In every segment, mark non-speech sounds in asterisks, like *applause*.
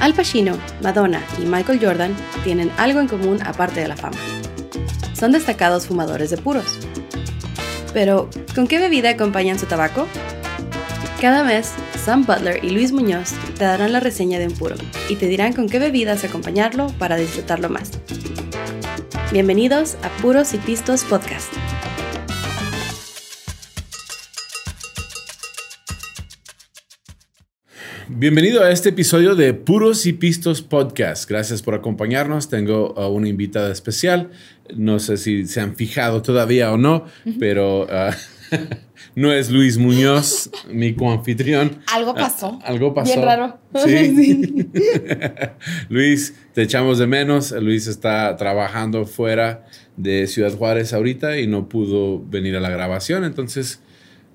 Al Pacino, Madonna y Michael Jordan tienen algo en común aparte de la fama. Son destacados fumadores de puros. Pero, ¿con qué bebida acompañan su tabaco? Cada mes, Sam Butler y Luis Muñoz te darán la reseña de un puro y te dirán con qué bebidas acompañarlo para disfrutarlo más. Bienvenidos a Puros y Pistos Podcast. Bienvenido a este episodio de Puros y Pistos Podcast. Gracias por acompañarnos. Tengo a una invitada especial. No sé si se han fijado todavía o no, pero uh, *laughs* no es Luis Muñoz, *laughs* mi coanfitrión. Algo pasó. Uh, algo pasó. Bien raro. Sí. *laughs* sí. Luis, te echamos de menos. Luis está trabajando fuera de Ciudad Juárez ahorita y no pudo venir a la grabación. Entonces,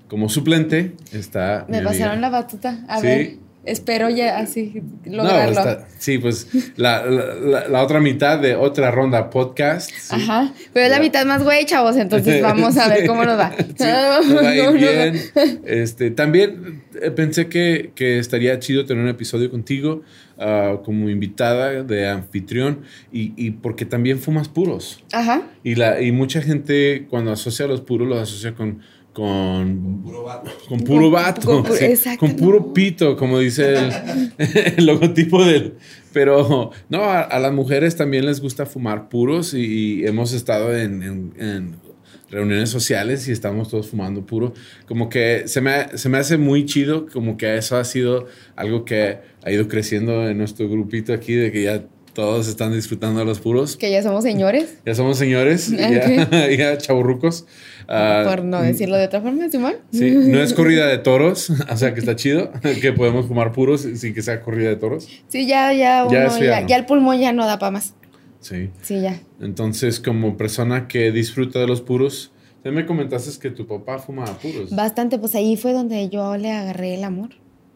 como suplente, está. Me pasaron la batuta. A Sí. ver. Espero ya así lograrlo. No, está- sí, pues la, la- la otra mitad de otra ronda podcast. sí. Ajá. Pero es la mitad más güey, chavos. Entonces *laughs* vamos a ver cómo nos va. Sí, nos va a *laughs* bien. Este, también eh, pensé que, que estaría chido tener un episodio contigo ah, como invitada de anfitrión y, y porque también fumas puros. Ajá. Y, la, y mucha gente cuando asocia los puros los asocia con... Con puro vato. Con puro vato. con pu- sí, exacto, con puro pito, como dice el, *laughs* el logotipo del. Pero no, a, a las mujeres también les gusta fumar puros y, y hemos estado en, en- en reuniones sociales y estamos todos fumando puro. Como que se me, se me hace muy chido, como que eso ha sido algo que ha ido creciendo en nuestro grupito aquí, de que ya todos están disfrutando de los puros. Que ya somos señores. Ya somos señores, *laughs* ya, *laughs* ya chaburrucos. Ah, por no decirlo de otra forma, Simón. Sí, no es corrida de *laughs* toros, o sea que está chido, que podemos fumar puros sin que sea corrida de toros. Sí, ya, ya, uno, Ya, ya, el pulmón ya no da para más. Sí. Sí, ya. Entonces, como persona que disfruta de los puros, ya me comentaste que tu papá fumaba puros. Bastante, pues ahí fue donde yo le agarré el amor.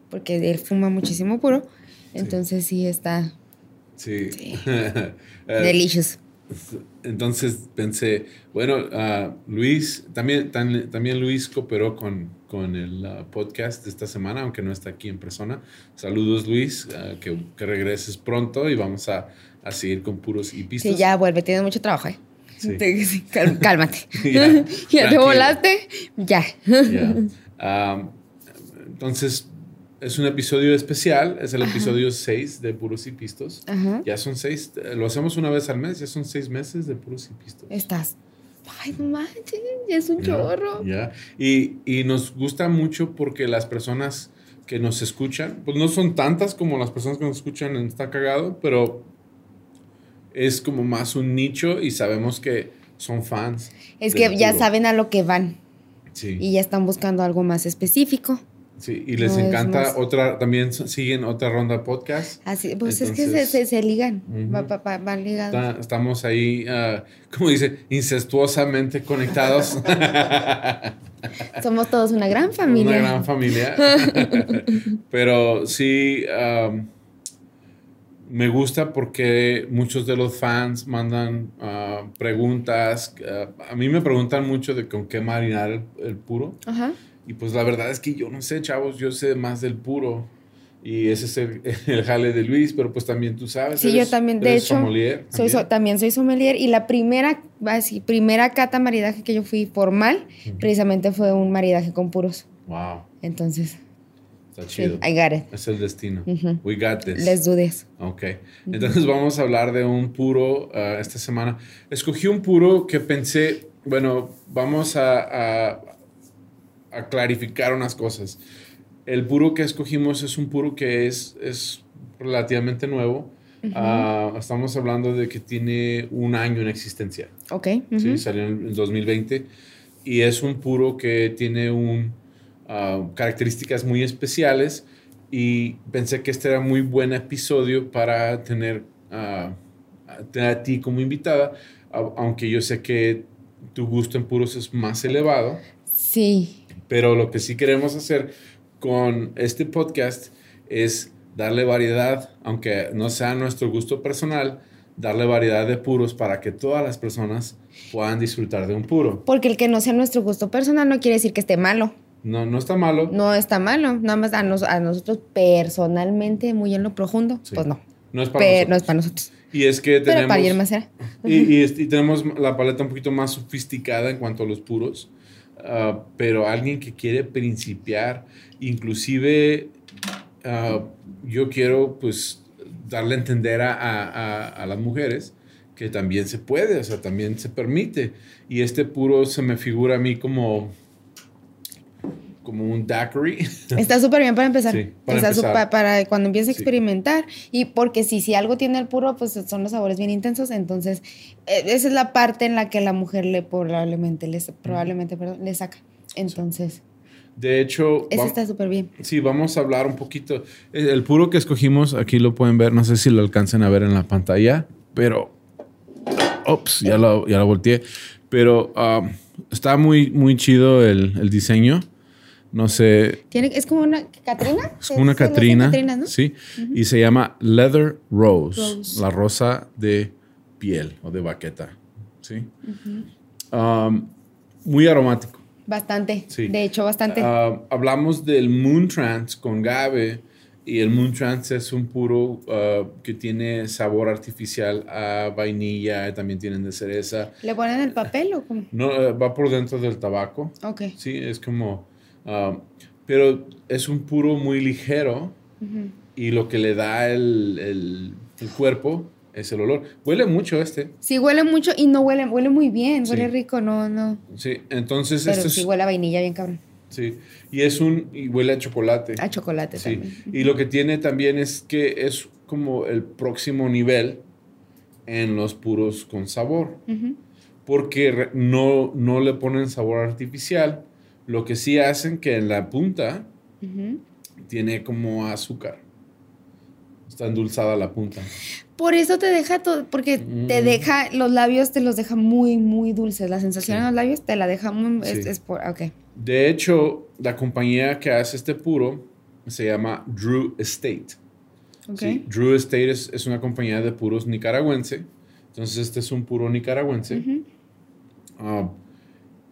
Porque él fuma muchísimo puro. Entonces sí está Sí. Sí. *laughs* Eh, delicious. Entonces pensé, bueno, ah, Luis, también, tan- también Luis cooperó con, con el ah, podcast de esta semana, aunque no está aquí en persona. Saludos Luis, ah, que, que regreses pronto y vamos a, a seguir con puros y pistas. Sí, ya vuelve, tienes mucho trabajo, ¿eh? Sí. *laughs* Cálmate. *laughs* Ya, ya te volaste, ya. Ya. Entonces, es un episodio especial, es el episodio 6 de Puros y Pistos. Ajá. Ya son seis, lo hacemos una vez al mes, ya son seis meses de Puros y Pistos. Estás. Ay, no manches, ya es un chorro. Ya. Y, y nos gusta mucho porque las personas que nos escuchan, pues no son tantas como las personas que nos escuchan en Está Cagado, pero es como más un nicho y sabemos que son fans. Es que ya puro. saben a lo que van Sí. y ya están buscando algo más específico. Sí, y les No, encanta más- otra, también siguen otra ronda podcast. Así, pues es que se, se, se ligan, Ujú. va- va- va- van ligados. Está- estamos ahí, ah, como dice, incestuosamente conectados. *laughs* Somos todos una gran familia. Una gran familia. *laughs* Pero sí, am, me gusta porque muchos de los fans mandan ah, preguntas. ah, a mí me preguntan mucho de con qué marinar el, el puro. Ajá. Y pues la verdad es que yo no sé, chavos, yo sé más del puro. Y ese es el, *laughs* el jale de Luis, pero pues también tú sabes. Sí, yo también, de eres hecho, sommelier Soy, so- también. también soy sommelier y la primera, así, primera cata maridaje que yo fui formal, Ujú. precisamente fue un maridaje con puros. Wow, Entonces, está sí, chido. I got it. Es el destino. Ujú. We got this. Let's do this. Ok, entonces vamos a hablar de un puro ah, esta semana. Escogí un puro que pensé, bueno, vamos a, a- a clarificar unas cosas. El puro que escogimos es un puro que es, es relativamente nuevo. Ah, estamos hablando de que tiene un año en existencia. Ok. ¿sí? ujú. Salió en el 2020 y es un puro que tiene un, ah, características muy especiales y pensé que este era muy buen episodio para tener, ah, a tener a ti como invitada, aunque yo sé que tu gusto en puros es más elevado, Sí. Pero lo que sí queremos hacer con este podcast es darle variedad, aunque no sea nuestro gusto personal, darle variedad de puros para que todas las personas puedan disfrutar de un puro. Porque el que no sea nuestro gusto personal no quiere decir que esté malo. No, no está malo. No está malo, nada más a, nos- a nosotros personalmente, muy en lo profundo, Sí. pues no. No es para Pero, no nosotros. es para nosotros. Y es que Pero tenemos... para más era. Y, y y tenemos la paleta un poquito más sofisticada en cuanto a los puros. Ah, pero alguien que quiere principiar, inclusive ah, yo quiero pues darle a entender a, a- a- a las mujeres que también se puede, o sea, también se permite. Y este puro se me figura a mí como, como un daiquiri. *laughs* Está súper bien para empezar. Sí, para Está empezar. para cuando empieces a Sí. experimentar. Y porque si, si algo tiene el puro, pues son los sabores bien intensos. Entonces, eh, esa es la parte en la que la mujer le probablemente, le, probablemente perdón, le saca. Entonces, De hecho, ese va- está súper bien. Sí, vamos a hablar un poquito. El el puro que escogimos, aquí lo pueden ver, no sé si lo alcancen a ver en la pantalla, pero... Ops, ya lo, ya lo volteé. Pero um, está muy, muy chido el, el diseño. No sé, Tiene, es como una Catrina. es como una Catrina. ¿no? Sí, y se llama Leather Rose, Rose. la rosa de piel o de baqueta. Sí. Um, muy aromático. Bastante. Sí. De hecho, bastante. Ah, hablamos del Moon Trance con Gabe y el Moon Trance es un puro ah, que tiene sabor artificial a vainilla, también tienen de cereza. ¿Le ponen el papel o cómo? No, eh, va por dentro del tabaco. Ok. Sí, es como... ah, pero es un puro muy ligero y lo que le da el, el- el cuerpo es el olor. Huele mucho este. Sí, huele mucho y no huele, huele muy bien, huele Sí. rico, no, no. Sí, entonces Pero este sí es... huele a vainilla bien cabrón. Sí, y es un... y huele a chocolate. A chocolate Sí, también. y lo que tiene también es que es como el próximo nivel en los puros con sabor, porque no, no le ponen sabor artificial, lo que sí hacen que en la punta tiene como azúcar. Está endulzada la punta. Por eso te deja todo, porque te Mm. deja, los labios te los deja muy, muy dulces. La sensación Sí. en los labios te la deja muy, es, Sí. es por, ok. De hecho, la compañía que hace este puro se llama Drew Estate. Sí, Drew Estate es, es una compañía de puros nicaragüense. Entonces, este es un puro nicaragüense. Ah,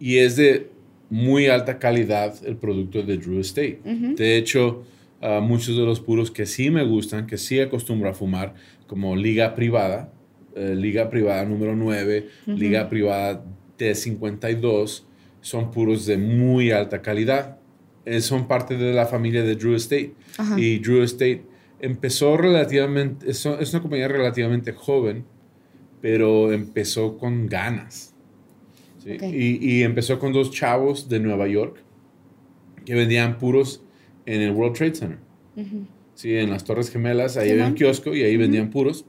y es de muy alta calidad el producto de Drew Estate. De hecho, ah, muchos de los puros que sí me gustan, que sí acostumbro a fumar, como Liga Privada, eh, Liga Privada número 9, Ujú. Liga Privada T52, son puros de muy alta calidad. Eh, son parte de la familia de Drew Estate. Y Drew Estate empezó relativamente, es, es una compañía relativamente joven, pero empezó con ganas. ¿Sí? Ok. Y, y empezó con dos chavos de Nueva York que vendían puros en el World Trade Center. Ujú. Sí, en las Torres Gemelas, ahí había un kiosco y ahí vendían puros.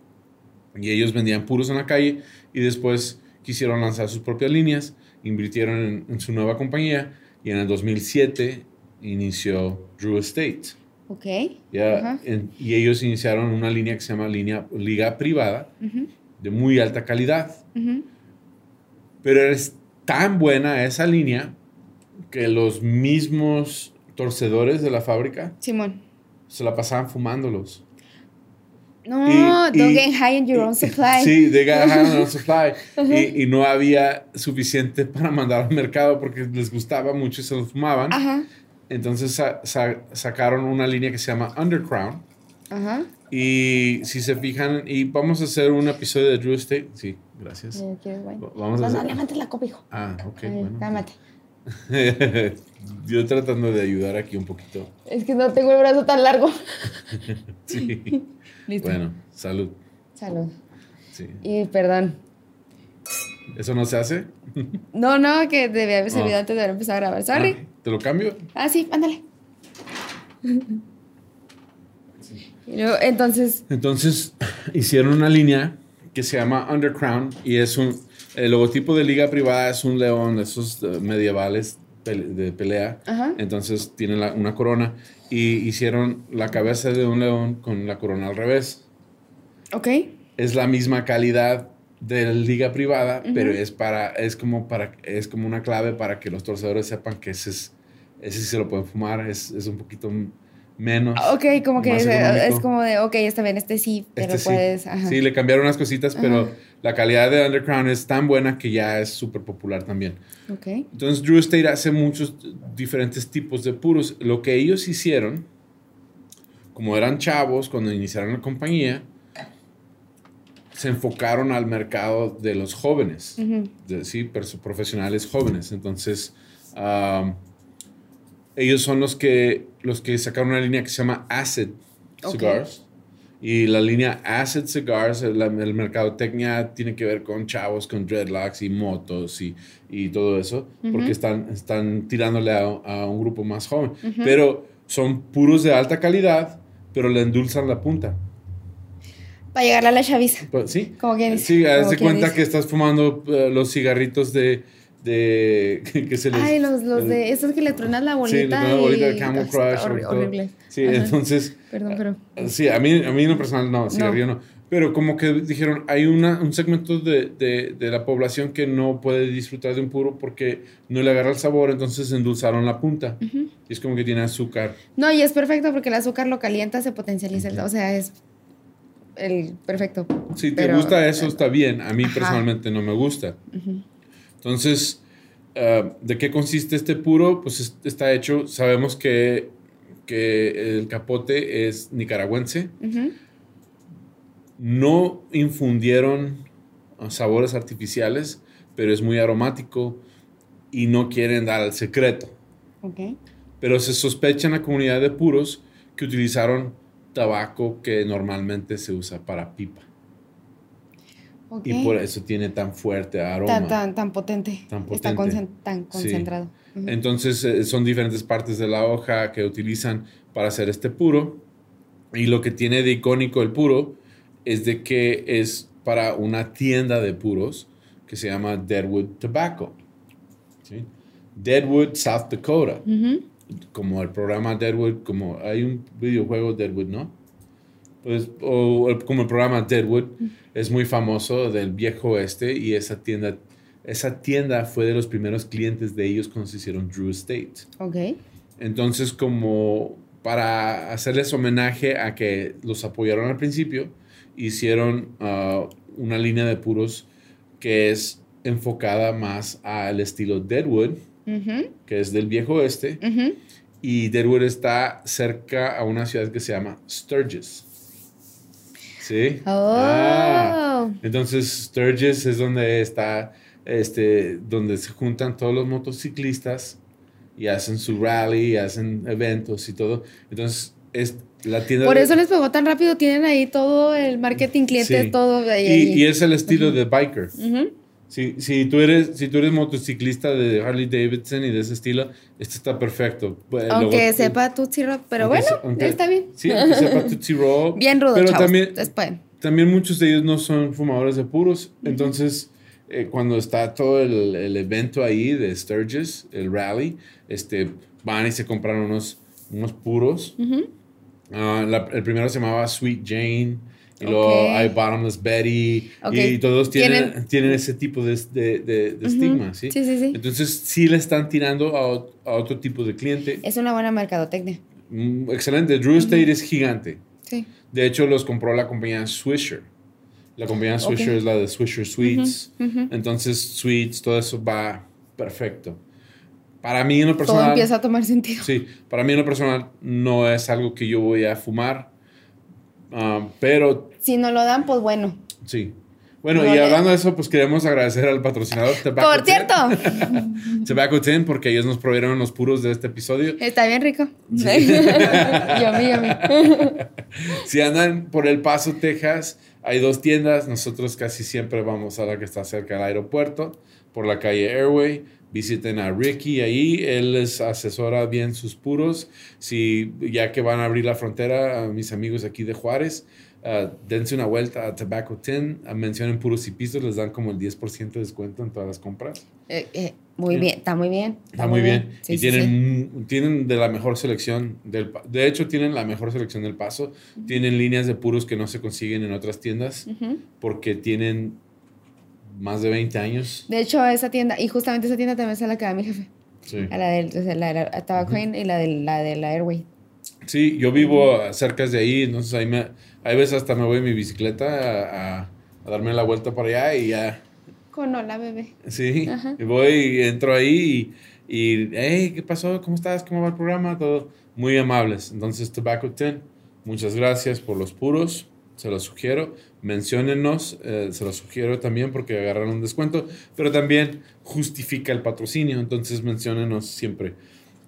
Y ellos vendían puros en la calle y después quisieron lanzar sus propias líneas, invirtieron en, en su nueva compañía y en el 2007 inició Drew Estate. Ok. Ya, Ajá. en- y ellos iniciaron una línea que se llama línea, Liga Privada de muy alta calidad. Pero es tan buena esa línea que los mismos torcedores de la fábrica Simón. se la pasaban fumándolos. No, Y- don't y- get high in your own supply. Sí, they got high on their supply. *laughs* y, no había suficiente para mandar al mercado porque les gustaba mucho y se lo fumaban. Ajá. Entonces sa- sa- sacaron una línea que se llama Undercrown. Ajá. Y si se fijan, y vamos a hacer un episodio de Drew Estate. Sí, gracias. Eh. Vamos a No, no, hacer. levantes la copa, hijo. Ah, ok. Bueno. cálmate. *laughs* Yo tratando de ayudar aquí un poquito. Es que no tengo el brazo tan largo. *laughs* Sí. *laughs* Listo. Bueno, salud. Salud. Sí. Y perdón. ¿Eso no se hace? No, no, que debía haber servido antes de haber empezado a grabar. Sorry. Ah, ¿Te lo cambio? Ah, sí, ándale. Y luego, entonces, Entonces *clears throat* hicieron una línea que se llama Undercrown y es un el logotipo de liga privada es un león de esos eh, medievales de pelea. Ajá. Entonces tiene la- una corona y hicieron la cabeza de un león con la corona al revés. ok. Es la misma calidad de la liga privada, Ujú. pero es para es como para es como una clave para que los torcedores sepan que ese es ese sí se lo pueden fumar, es, es un poquito menos. Ok, como que es, es como de, ok, está bien, este sí, pero Este sí. puedes. ajá. Sí, le cambiaron unas cositas, pero Ajá. la calidad de Underground es tan buena que ya es súper popular también. Ok. Entonces Drew Estate hace muchos diferentes tipos de puros. Lo que ellos hicieron, como eran chavos cuando iniciaron la compañía, se enfocaron al mercado de los jóvenes, Ujú. de- sí, profesionales jóvenes. Entonces, am, ellos son los que, los que sacaron una línea que se llama Acid. Cigars. Y la línea Acid Cigars, el, el mercadotecnia tiene que ver con chavos, con dreadlocks y motos y, y todo eso, porque están, están tirándole a, a un grupo más joven. Pero son puros de alta calidad, pero le endulzan la punta. Para llegar a la chaviza. Pues, sí. Como quien dice, Sí, haz de cuenta dice. que estás fumando eh, los cigarritos de, de *laughs* que se les Ay, los, los de esos que le truenas la bolita. Sí, le la bolita de Camel Crush horrible. Sí, Ajá. entonces Perdón, pero. Sí, a mí, a mí en lo personal no, cigarrillo no. Pero como que dijeron, hay una, un segmento de, de, de la población que no puede disfrutar de un puro porque no le agarra el sabor, entonces endulzaron la punta. Y es como que tiene azúcar. No, y es perfecto porque el azúcar lo calienta, se potencializa. el- O sea, es el perfecto. Si te Pero- gusta eso, está bien. A mí Ajá. personalmente no me gusta. Entonces, ah, ¿de qué consiste este puro? Pues es- está hecho, sabemos que, que el capote es nicaragüense. No infundieron sabores artificiales, pero es muy aromático y no quieren dar el secreto. Ok. Pero se sospecha en la comunidad de puros que utilizaron tabaco que normalmente se usa para pipa. Ok. Y por eso tiene tan fuerte aroma. tan, tan, tan potente. Tan Está potente. concen- tan concentrado. Ujú. Entonces eh, son diferentes partes de la hoja que utilizan para hacer este puro. Y lo que tiene de icónico el puro es de que es para una tienda de puros que se llama Deadwood Tobacco. ¿sí? Deadwood, South Dakota. Ujú. Como el programa Deadwood, como hay un videojuego Deadwood, ¿no? Pues, o el- como el programa Deadwood es muy famoso del viejo oeste y esa tienda, esa tienda fue de los primeros clientes de ellos cuando se hicieron Drew Estate. Ok. Entonces, como para hacerles homenaje a que los apoyaron al principio, hicieron ah, una línea de puros que es enfocada más al estilo Deadwood, que es del viejo oeste, y Deadwood está cerca a una ciudad que se llama Sturgis. ¿Sí? Oh. Ah, entonces Sturgis es donde está, este, donde se juntan todos los motociclistas y hacen su rally, y hacen eventos y todo. Entonces es la tienda. Por de- eso les pegó tan rápido. Tienen ahí todo el marketing, clientes, Sí. todo. ahí, y, ahí. y es el estilo de biker. Ujú. Si, si, tú eres, si tú eres motociclista de Harley Davidson y de ese estilo, este está perfecto. Aunque luego- sepa Tootsie Roll, pero aunque bueno, aunque- está bien. Sí, aunque sepa *laughs* Tootsie Roll. Bien rudo, Pero chavos. también, muchos de ellos no son fumadores de puros. Entonces, eh, cuando está todo el, el evento ahí de Sturgis, el rally, este, van y se compran unos, unos puros. Ah, la- el primero se llamaba Sweet Jane. Y luego Ok. hay Bottomless Betty. Ok. Y todos tienen, Tienen- tienen, ese tipo de, de, de- de estigma, ¿sí? Sí, sí, sí. Entonces, sí le están tirando a, a otro tipo de cliente. Es una buena mercadotecnia. Mm, excelente. Drew Estate es gigante. Sí. De hecho, los compró la compañía Swisher. La compañía Swisher Ok. es la de Swisher Sweets. Entonces, Sweets, todo eso va perfecto. Para mí, en lo Todo personal. empieza a tomar sentido. Sí, para mí, en lo personal, no es algo que yo voy a fumar. Ah, pero Si no lo dan, pues bueno. sí. Bueno, No y hablando de eso, pues queremos agradecer al patrocinador Tobacco Por cierto, *laughs* Tobacco Ten, porque ellos nos provieron los puros de este episodio. está bien rico. yummy, *laughs* yummy. *laughs* Si andan por El Paso, Texas, hay dos tiendas. Nosotros casi siempre vamos a la que está cerca del aeropuerto, por la calle Airway. Visiten a Ricky ahí, él les asesora bien sus puros. Si ya que van a abrir la frontera, a mis amigos aquí de Juárez, ah, dense una vuelta a Tobacco Tin, ah, mencionen puros y pisos, les dan como el 10% de descuento en todas las compras. Eh, eh, muy bien, está muy bien. Está muy bien. Sí, y sí, tienen, sí. tienen de la mejor selección del De hecho, tienen la mejor selección del paso. Tienen líneas de puros que no se consiguen en otras tiendas Ujú. porque tienen más de 20 años. De hecho, esa tienda, y justamente esa tienda también es a la que va mi jefe. Sí. A la del la, de la Tobacco Inn y la de la, de la Airway. Sí, yo vivo cerca de ahí, entonces ahí me, hay veces hasta me voy en mi bicicleta a, a darme la vuelta para allá y ya. Con hola, bebé. Sí, y voy y entro ahí y, y, hey, ¿qué pasó? ¿Cómo estás? ¿Cómo va el programa? Todo muy amables. Entonces, Tobacco 10, muchas gracias por los puros, se los sugiero. Menciónennos, eh, se los sugiero también porque agarraron un descuento, pero también justifica el patrocinio, entonces menciónennos siempre.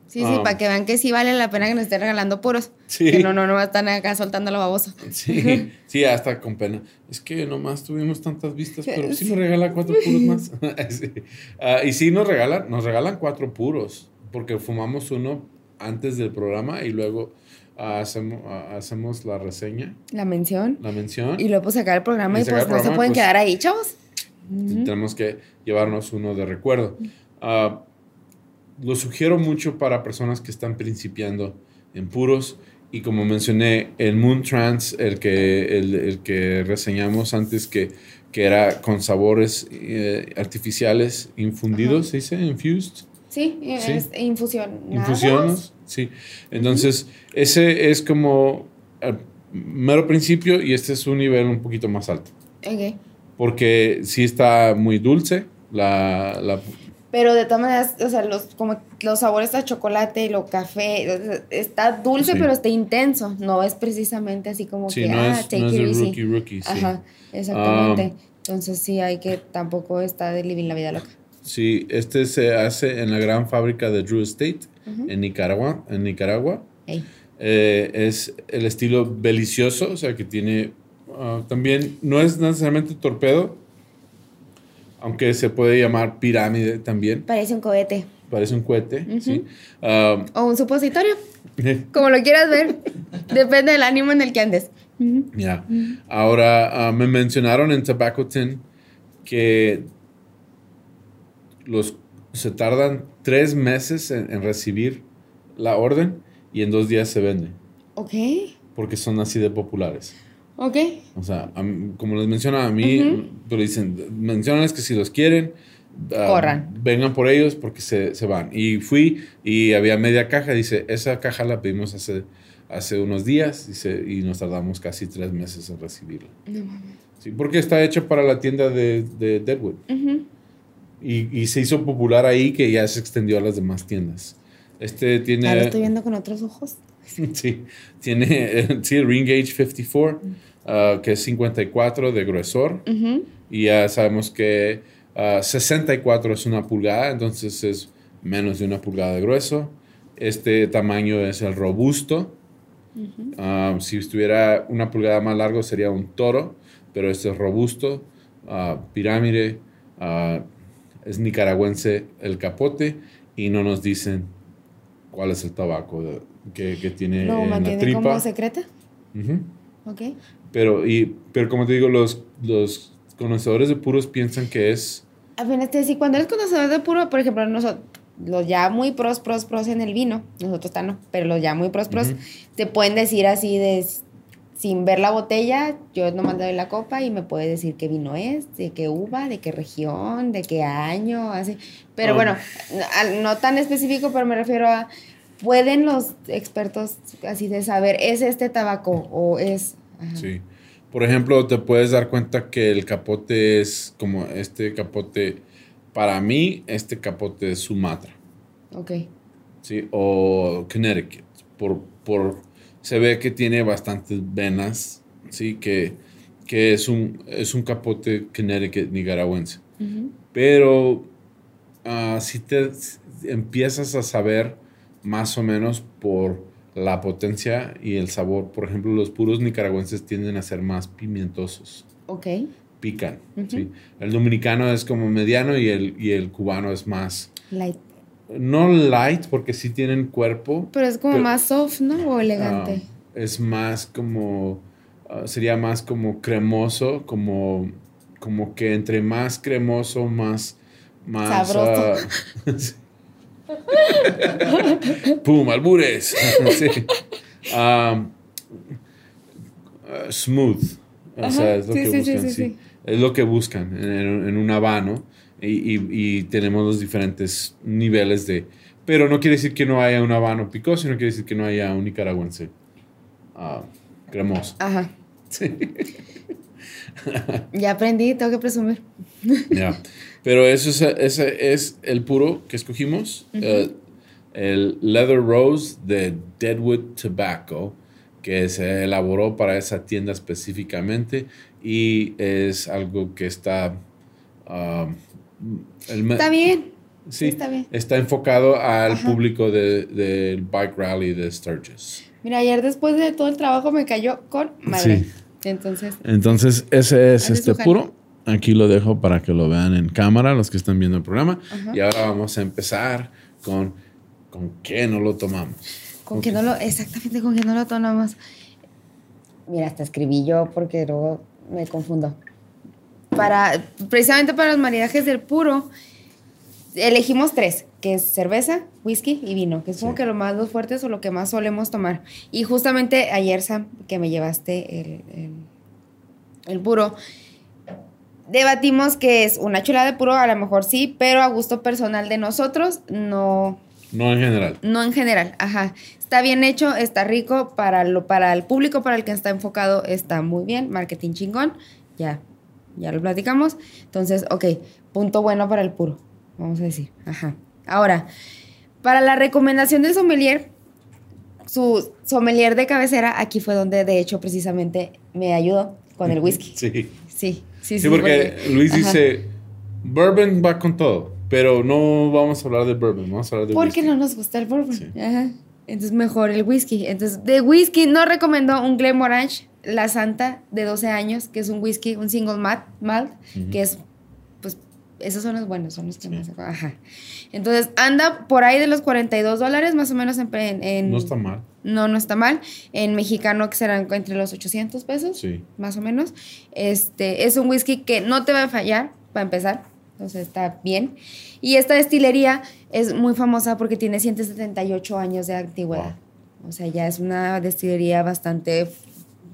Sí, sí, para que vean que sí vale la pena que nos estén regalando puros. Sí. Que no, no, no están acá soltando la babosa. Sí, *laughs* sí, hasta con pena. Es que nomás tuvimos tantas vistas, pero sí nos regala cuatro puros más. *laughs* *laughs* Sí. Ah, y sí nos regalan, nos regalan cuatro puros, porque fumamos uno antes del programa y luego hacemos, hacemos la reseña, La mención. la mención. Y luego sacar el programa Y y, pues no se pueden pues, quedar ahí, chavos. tenemos que llevarnos uno de recuerdo. Ah, lo sugiero mucho para personas que están principiando en puros. Y como mencioné, el Moon Trans, el que, el, el que reseñamos antes, que, que era con sabores eh, artificiales infundidos, ¿se dice? Infused. Sí, Sí. es infusión. Infusiones. Sí. Entonces, ese es como el mero principio y este es un nivel un poquito más alto. Ok. Porque sí está muy dulce. La, la- Pero de todas maneras, o sea, los, como los sabores a chocolate y lo café, está dulce, Sí. pero está intenso. No es precisamente así como sí, que, no ah, es, take no it easy. rookie rookie. Sí. Ajá, exactamente. Ah. Entonces sí hay que tampoco está de living la vida loca. Sí, este se hace en la gran fábrica de Drew Estate, en Nicaragua. En Nicaragua. Eh, es el estilo delicioso, o sea que tiene ah, también, no es necesariamente torpedo, aunque se puede llamar pirámide también, Parece un cohete. parece un cohete, ¿sí? Ah, O un supositorio, *laughs* como lo quieras ver. Depende del ánimo en el que andes. ya. Ahora, ah, me mencionaron en Tobacco Tin que los, se tardan tres meses en, en recibir la orden y en dos días se vende, Ok, porque son así de populares. ok. O sea, mí- como les menciona a mí, pero dicen, mencionan que si los quieren, ah, Corran. vengan por ellos porque se, se van. Y fui y había media caja, dice, esa caja la pedimos hace, hace unos días dice, y nos tardamos casi tres meses en recibirla. Sí, porque está hecha para la tienda de, de Deadwood. Y, y se hizo popular ahí que ya se extendió a las demás tiendas. Este tiene... Lo estoy viendo con otros ojos. *laughs* Sí, tiene eh, sí, el Ring Gauge 54, ah, que es 54 de gruesor. Y ya sabemos que ah, 64 es una pulgada, entonces es menos de una pulgada de grueso. Este tamaño es el robusto. Ah, si estuviera una pulgada más largo sería un toro, pero este es robusto, pirámide, es nicaragüense el capote y no nos dicen cuál es el tabaco de- que, que tiene Lo en la tripa. como secreta. Ujú. Ok. Pero, y, pero como te digo, los, los conocedores de puros piensan que es... Apenas te decía, cuando eres conocedor de puro, por ejemplo, nosotros, los ya muy pros, pros, pros en el vino, nosotros está no, pero los ya muy pros, pros, te pueden decir así de, sin ver la botella, yo nomás le doy la copa y me puede decir qué vino es, de qué uva, de qué región, de qué año, así. Pero bueno, no tan específico, pero me refiero a, pueden los expertos así de saber, ¿es este tabaco o es... ajá. Sí. Por ejemplo, te puedes dar cuenta que el capote es como este capote, para mí, este capote es Sumatra, Ok. ¿sí? O Connecticut. Por, por, se ve que tiene bastantes venas, ¿sí? Que, que es, un, es un capote Connecticut nicaragüense. Pero ah, si te empiezas a saber más o menos por la potencia y el sabor, por ejemplo, los puros nicaragüenses tienden a ser más pimientosos, Ok. pican. El dominicano es como mediano y el, y el cubano es más, Light. No light porque sí tienen cuerpo, Pero es como Pero- más soft, ¿no? O elegante. ah, es más como, ah, sería más como cremoso, como, como que entre más cremoso, más... más Sabroso. sí. *laughs* ¡Pum! ¡Albures! *laughs* sí. Smooth. O Ajá, sea, es lo sí, que sí, sí, buscan. sí, sí. sí. Es lo que buscan en, en- en un habano. Y, y- y tenemos los diferentes niveles de Pero no quiere decir que no haya un habano picoso, no quiere decir que no haya un nicaragüense ah, cremoso. Ajá. *laughs* ya aprendí, tengo que presumir. Ya. Pero eso es, ese es el puro que escogimos. Eh, el Leather Rose de Deadwood Tobacco, que se elaboró para esa tienda específicamente y es algo que está... Um, está bien. Sí, está bien. Está enfocado al público del bike rally de Sturgis. Mira, ayer después de todo el trabajo me cayó con madre. Sí. Entonces. Entonces, ese es este puro. Aquí lo dejo para que lo vean en cámara los que están viendo el programa. Y ahora vamos a empezar con con qué no lo tomamos. Con, qué no lo, exactamente, con qué no lo tomamos. Mira, hasta escribí yo porque luego me confundo. Para, precisamente para los maridajes del puro, elegimos tres, que es cerveza, whisky y vino, que es como que lo más dos fuertes o lo que más solemos tomar. Y justamente ayer, Sam, que me llevaste el, el, el puro, debatimos que es una chula de puro, a lo mejor sí, pero a gusto personal de nosotros, no. No en general. No en general, ajá. Está bien hecho, está rico para, lo, para el público para el que está enfocado, está muy bien, marketing chingón, ya, ya lo platicamos. Entonces, ok, punto bueno para el puro, vamos a decir, ajá. Ahora, para la recomendación del sommelier, su sommelier de cabecera, aquí fue donde de hecho precisamente me ayudó con el whisky. Sí. Sí, sí, sí. Sí, porque, Luis dice, bourbon va con todo, pero no vamos a hablar de bourbon, vamos a hablar de Porque no nos gusta el bourbon. Ajá. Entonces mejor el whisky. Entonces, de whisky no recomiendo un Glenmorangie, la Santa, de 12 años, que es un whisky, un single malt, malt que es, pues, esos son los buenos, son los que más... Ajá. Entonces, anda por ahí de los 42 dólares, más o menos en, No está mal. No, no está mal. En mexicano, que serán entre los 800 pesos, sí. más o menos. Este, es un whisky que no te va a fallar, para empezar. Entonces, está bien. Y esta destilería es muy famosa porque tiene 178 años de antigüedad. O sea, ya es una destilería bastante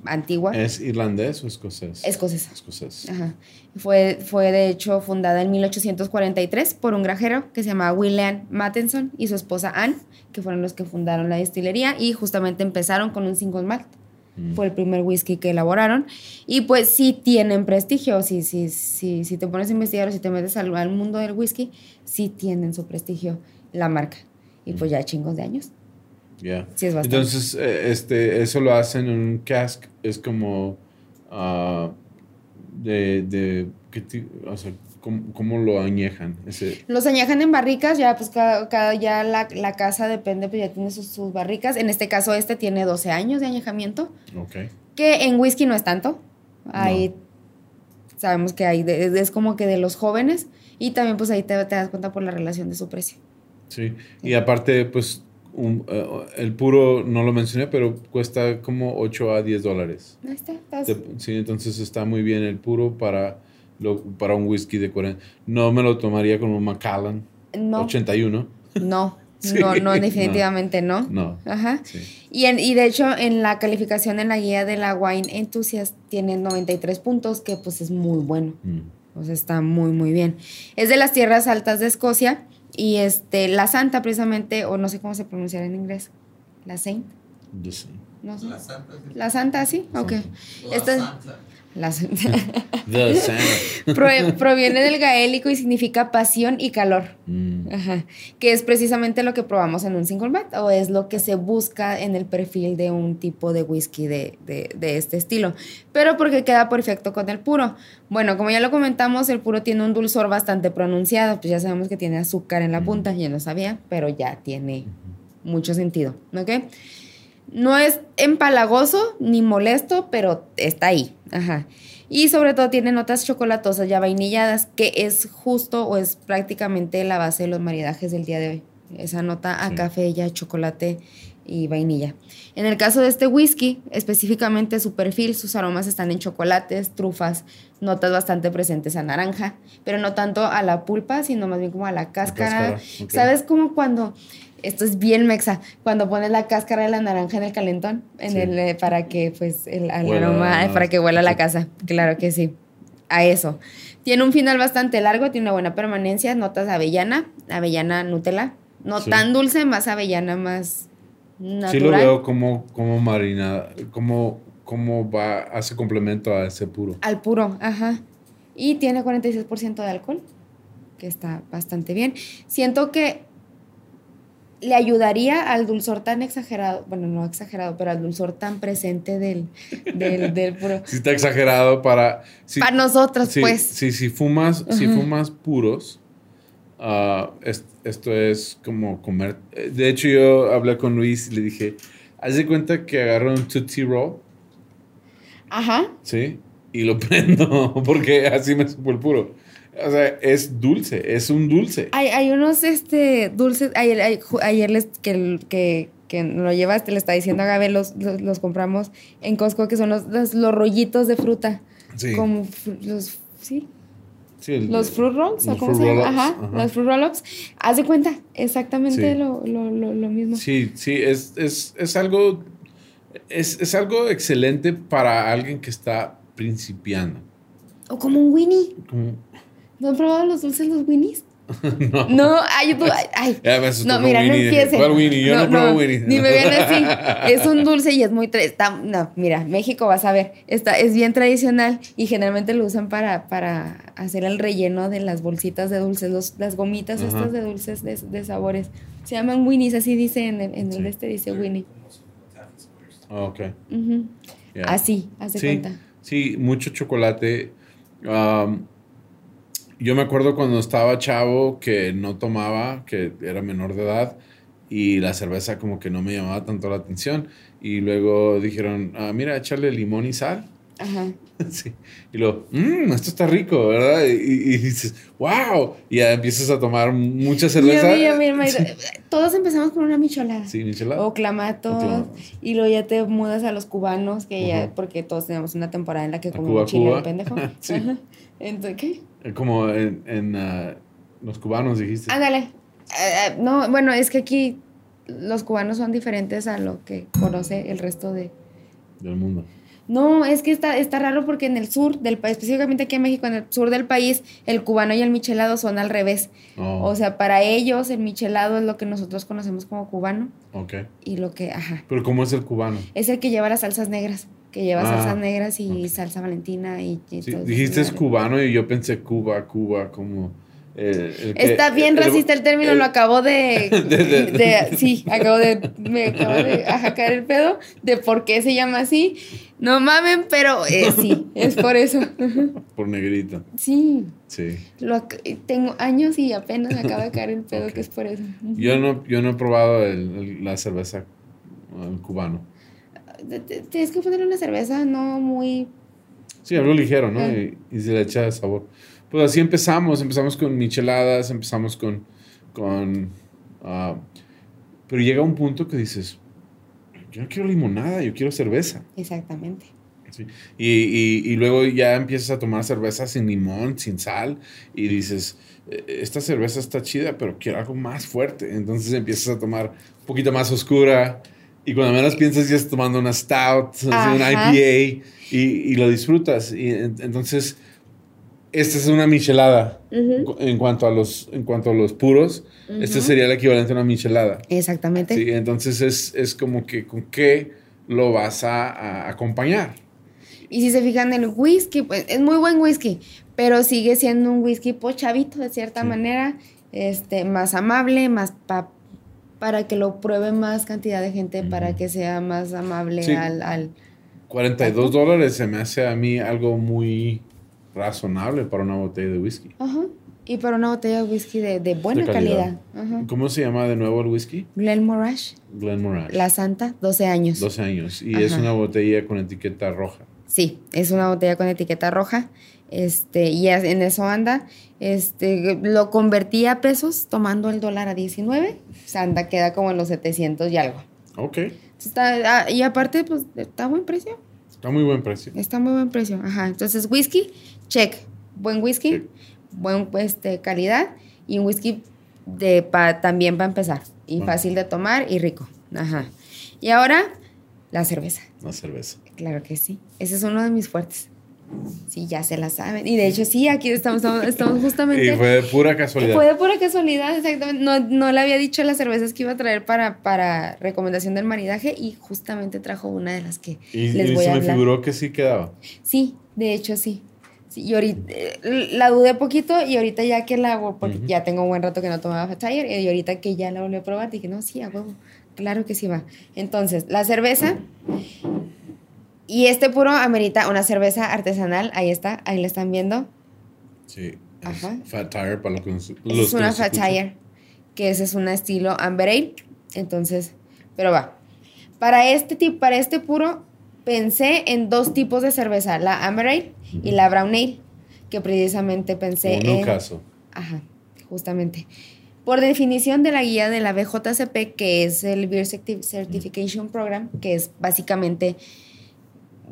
antigua. ¿Es irlandés o escocés? Escocesa. Escocés. Ajá. Fue, fue de hecho fundada en 1843 por un grajero que se llamaba William Mattenson y su esposa Anne, que fueron los que fundaron la destilería y justamente empezaron con un single malt. Mm. Fue el primer whisky que elaboraron. Y pues sí tienen prestigio. Si, si, si, si te pones a investigar o si te metes al, al, mundo del whisky, sí tienen su prestigio la marca. Y pues mm. ya chingos de años. Ya. Sí es bastante. Entonces, eh, este, eso lo hacen en un cask. Es como uh, de, de ¿qué o sea, ¿Cómo, lo añejan? Ese... Los añejan en barricas, ya pues cada, ya la, casa depende, pues ya tiene sus, barricas. En este caso este tiene 12 años de añejamiento. Ok. Que en whisky no es tanto. Ahí sabemos que hay, es como que de los jóvenes. Y también pues ahí te, das cuenta por la relación de su precio. Sí, y aparte pues eh, el puro no lo mencioné, pero cuesta como 8 a 10 dólares. Ahí está. Sí, entonces está muy bien el puro para para un whisky de 40. No me lo tomaría como Macallan. No. 81. *laughs* No. no, no, definitivamente no. No. Ajá. Y, en, y de hecho, en la calificación en la guía de la Wine Enthusiast tiene 93 puntos, que pues es muy bueno. Mm. O sea, está muy, muy bien. Es de las tierras altas de Escocia. Y este, la Santa, precisamente, o no sé cómo se pronunciará en inglés. La Saint. No sé. La Santa. Sí. La Santa, sí. Ok. Esta, *laughs* proviene del gaélico y significa pasión y calor. Mm. Que es precisamente lo que probamos en un single malt o es lo que se busca en el perfil de un tipo de whisky de, este estilo. Pero porque queda perfecto con el puro. Bueno, como ya lo comentamos, el puro tiene un dulzor bastante pronunciado. Pues ya sabemos que tiene azúcar en la punta. Yo no sabía, pero ya tiene mucho sentido. ¿Ok? No es empalagoso ni molesto, pero está ahí. Ajá. Y sobre todo tiene notas chocolatosas ya vainilladas, que es justo o es prácticamente la base de los maridajes del día de hoy. Esa nota a café, ya chocolate y vainilla. En el caso de este whisky, específicamente su perfil, sus aromas están en chocolates, trufas, notas bastante presentes a naranja, pero no tanto a la pulpa, sino más bien como a la cáscara. ¿Sabes como cuando esto es bien mexa, cuando pones la cáscara de la naranja en el calentón, en el, eh, para que pues el, aroma, para que huela la casa, claro que sí, a eso. Tiene un final bastante largo, tiene una buena permanencia, notas avellana, avellana Nutella, No tan dulce, más avellana, más natural. Sí lo veo como, como marinada, como, como va, hace complemento a ese puro. Al puro, ajá. Y tiene 46% de alcohol, que está bastante bien. Siento que le ayudaría al dulzor tan exagerado, bueno, no exagerado, pero al dulzor tan presente del, del, *laughs* puro. Sí está exagerado para... para nosotros, pues. Sí, si fumas, si fumas puros, ah, esto es como comer... De hecho, yo hablé con Luis y le dije, haz de cuenta que agarro un Tootsie Roll. Ajá. Sí, y lo *laughs* prendo, porque así me supo el puro. O sea, es dulce, es un dulce. Hay, hay unos este, dulces, ayer, ayer les, que, que, que lo llevaste, le está diciendo a Gabe, los, los, compramos en Costco, que son los, los, rollitos de fruta. Sí. Como los, sí. sí los fruit rolls, ¿o cómo se llama? Ajá, los fruit roll-ups. Haz de cuenta, exactamente lo, lo, lo, lo, mismo. Sí, sí, es, es, es algo, es, es algo excelente para alguien que está principiando. O como un Winnie. ¿No han probado los dulces los Winnies? *laughs* no. No, ay, ay, no, mira, no empiecen. ¿Cuál Winnie? Yo no, no Winnie. Ni me ven *laughs* así. Es un dulce y es muy... Está, no, mira, México vas a ver. Está, es bien tradicional y generalmente lo usan para, para hacer el relleno de las bolsitas de dulces, los, las gomitas estas de dulces de, de, sabores. Se llaman Winnies, así dice en el, en el este, dice Winnie. Oh, ok. Así, hace sí, cuenta. Sí, mucho chocolate. Um, yo me acuerdo cuando estaba chavo que no tomaba, que era menor de edad y la cerveza como que no me llamaba tanto la atención. Y luego dijeron, ah, mira, echarle limón y sal. Ajá. *laughs* Sí. Y luego, mmm, esto está rico, ¿verdad? Y, dices, wow. Y ya empiezas a tomar mucha cerveza. Mira, mira, mira, Todos empezamos con una micholada. Sí, micholada. O clamatos. Y luego ya te mudas a los cubanos, que ya, porque todos tenemos una temporada en la que comemos chile, el pendejo. *laughs* sí. Ajá. Entonces, ¿qué? Eh, como en, en uh, los cubanos dijiste. Ándale. Uh, no, bueno, es que aquí los cubanos son diferentes a lo que conoce el resto de... Del mundo. No, es que está, está raro porque en el sur del país, específicamente aquí en México, en el sur del país, el cubano y el michelado son al revés. Oh. O sea, para ellos el michelado es lo que nosotros conocemos como cubano. Ok. Y lo que, ajá. Pero ¿cómo es el cubano? Es el que lleva las salsas negras que lleva ah, salsas negras y salsa valentina y, dijiste es cubano y yo pensé Cuba, Cuba, como... Está bien racista el término, lo acabo *laughs* de, de, Sí, acabo de. Me acabo de caer el pedo de por qué se llama así. No mamen, pero eh, sí, es por eso. *laughs* Por negrito. Sí. Sí. Lo, tengo años y apenas me acaba de caer el pedo que es por eso. Yo no, yo no he probado la cerveza cubano tienes que ponerle una cerveza no muy... Sí, algo ligero, ¿no? Ah. Y, se le echa sabor. Pues así empezamos, empezamos con micheladas, empezamos con... con ah, pero llega un punto que dices, yo no quiero limonada, yo quiero cerveza. Exactamente. Sí. Y, y, y, luego ya empiezas a tomar cerveza sin limón, sin sal, y dices, e, esta cerveza está chida, pero quiero algo más fuerte. Entonces empiezas a tomar un poquito más oscura, y cuando menos piensas ya estás tomando una stout, una IPA y, y, lo disfrutas. Y entonces, esta es una michelada en, cuanto a los, en cuanto a los puros. Este sería el equivalente a una michelada. Exactamente. Sí, entonces es, es como que con qué lo vas a, acompañar. Y si se fijan el whisky, pues es muy buen whisky, pero sigue siendo un whisky pochavito de cierta manera, este, más amable, más pa para que lo pruebe más cantidad de gente, para que sea más amable al, al... 42 dólares se me hace a mí algo muy razonable para una botella de whisky. Ajá. Y para una botella de whisky de, de buena calidad. ¿Cómo se llama de nuevo el whisky? Glenmorangie. Glenmorangie. La Santa, 12 años. 12 años. Y es una botella con etiqueta roja. Sí, es una botella con etiqueta roja. Este, y en eso anda. Este, lo convertí a pesos tomando el dólar a 19. O sea, anda, queda como en los 700 y algo. Ok. Está, ah, y aparte, pues, está a buen precio. Está muy buen precio. Está muy buen precio, ajá. Entonces, whisky, check. Buen whisky, buen este, calidad y un whisky de pa, también para empezar. Y fácil de tomar y rico. Ajá. Y ahora, la cerveza. La cerveza. Claro que sí. Ese es uno de mis fuertes. Sí, ya se la saben. Y de hecho, sí, aquí estamos, estamos, *laughs* justamente. Y fue de pura casualidad. Fue de pura casualidad, exactamente. No, no le había dicho las cervezas que iba a traer para, para recomendación del maridaje y justamente trajo una de las que y, les voy a hablar. me figuró que sí quedaba. Sí, de hecho, sí. sí y ahorita la dudé poquito y ahorita ya que la hago, porque ya tengo un buen rato que no tomaba Fat y ahorita que ya la volví a probar, dije, no, sí, a huevo. Claro que sí va. Entonces, la cerveza y este puro amerita una cerveza artesanal. Ahí está, ahí la están viendo. Sí. Ajá. Fat Tire para lo que los Es una Fat Tire, que ese es un estilo Amber Ale. Entonces, pero va. Para este tipo, para este puro, pensé en dos tipos de cerveza, la Amber Ale y la Brown Ale, que precisamente pensé en... un caso. Ajá, justamente. Por definición de la guía de la BJCP, que es el Beer Certification Program, que es básicamente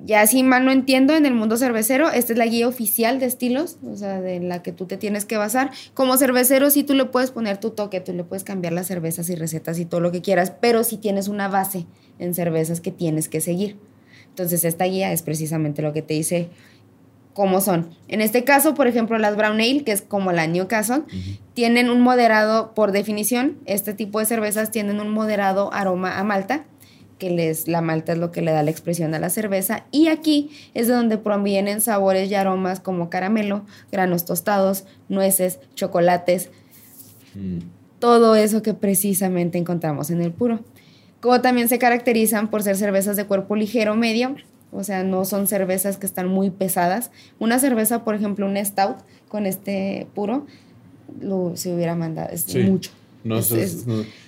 ya si mal no entiendo, en el mundo cervecero, esta es la guía oficial de estilos, o sea, de la que tú te tienes que basar. Como cervecero, sí tú le puedes poner tu toque, tú le puedes cambiar las cervezas y recetas y todo lo que quieras, pero si tienes una base en cervezas que tienes que seguir. Entonces, esta guía es precisamente lo que te dice cómo son. En este caso, por ejemplo, las Brown Ale, que es como la Newcastle, tienen un moderado, por definición, este tipo de cervezas tienen un moderado aroma a malta que les, la malta es lo que le da la expresión a la cerveza. Y aquí es donde provienen sabores y aromas como caramelo, granos tostados, nueces, chocolates, mm. todo eso que precisamente encontramos en el puro. Como también se caracterizan por ser cervezas de cuerpo ligero medio, o sea, no son cervezas que están muy pesadas. Una cerveza, por ejemplo, un stout con este puro, lo, se hubiera mandado, es mucho. No,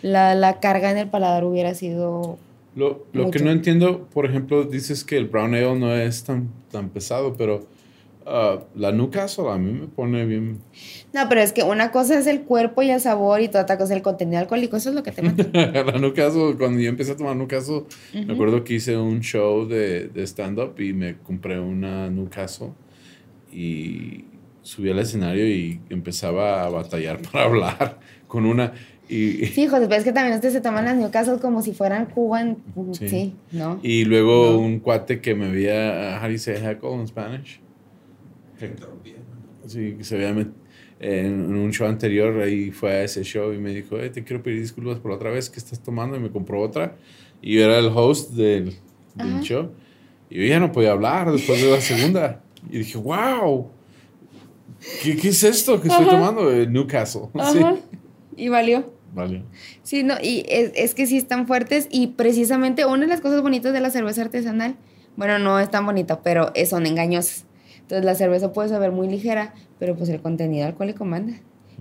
La, la carga en el paladar hubiera sido lo, lo que no entiendo, por ejemplo, dices que el brown ale no es tan, tan pesado, pero uh, la Newcastle a mí me pone bien. No, pero es que una cosa es el cuerpo y el sabor y toda otra cosa es el contenido alcohólico, eso es lo que te mata. *laughs* la Newcastle, cuando yo empecé a tomar Newcastle, me acuerdo que hice un show de, de stand-up y me compré una Newcastle y subí al escenario y empezaba a batallar *laughs* para hablar con una y, sí, José, pero es que también ustedes se toman las Newcastle como si fueran Cuba en, sí. ¿no? Y luego un cuate que me veía, you say heckle in Spanish? Sí, que se veía en un show anterior, ahí fue a ese show y me dijo, eh, te quiero pedir disculpas por la otra vez que estás tomando y me compró otra. Y yo era el host del, del show. Y yo ya no podía hablar después de la *laughs* segunda. Y dije, wow, ¿qué, qué es esto que estoy tomando? Newcastle. *laughs* Sí. Y valió. Vale. Sí, no, y es, que sí están fuertes y precisamente una de las cosas bonitas de la cerveza artesanal, bueno, no es tan bonita, pero son engañosas. Entonces la cerveza puede saber muy ligera, pero pues el contenido alcohólico manda.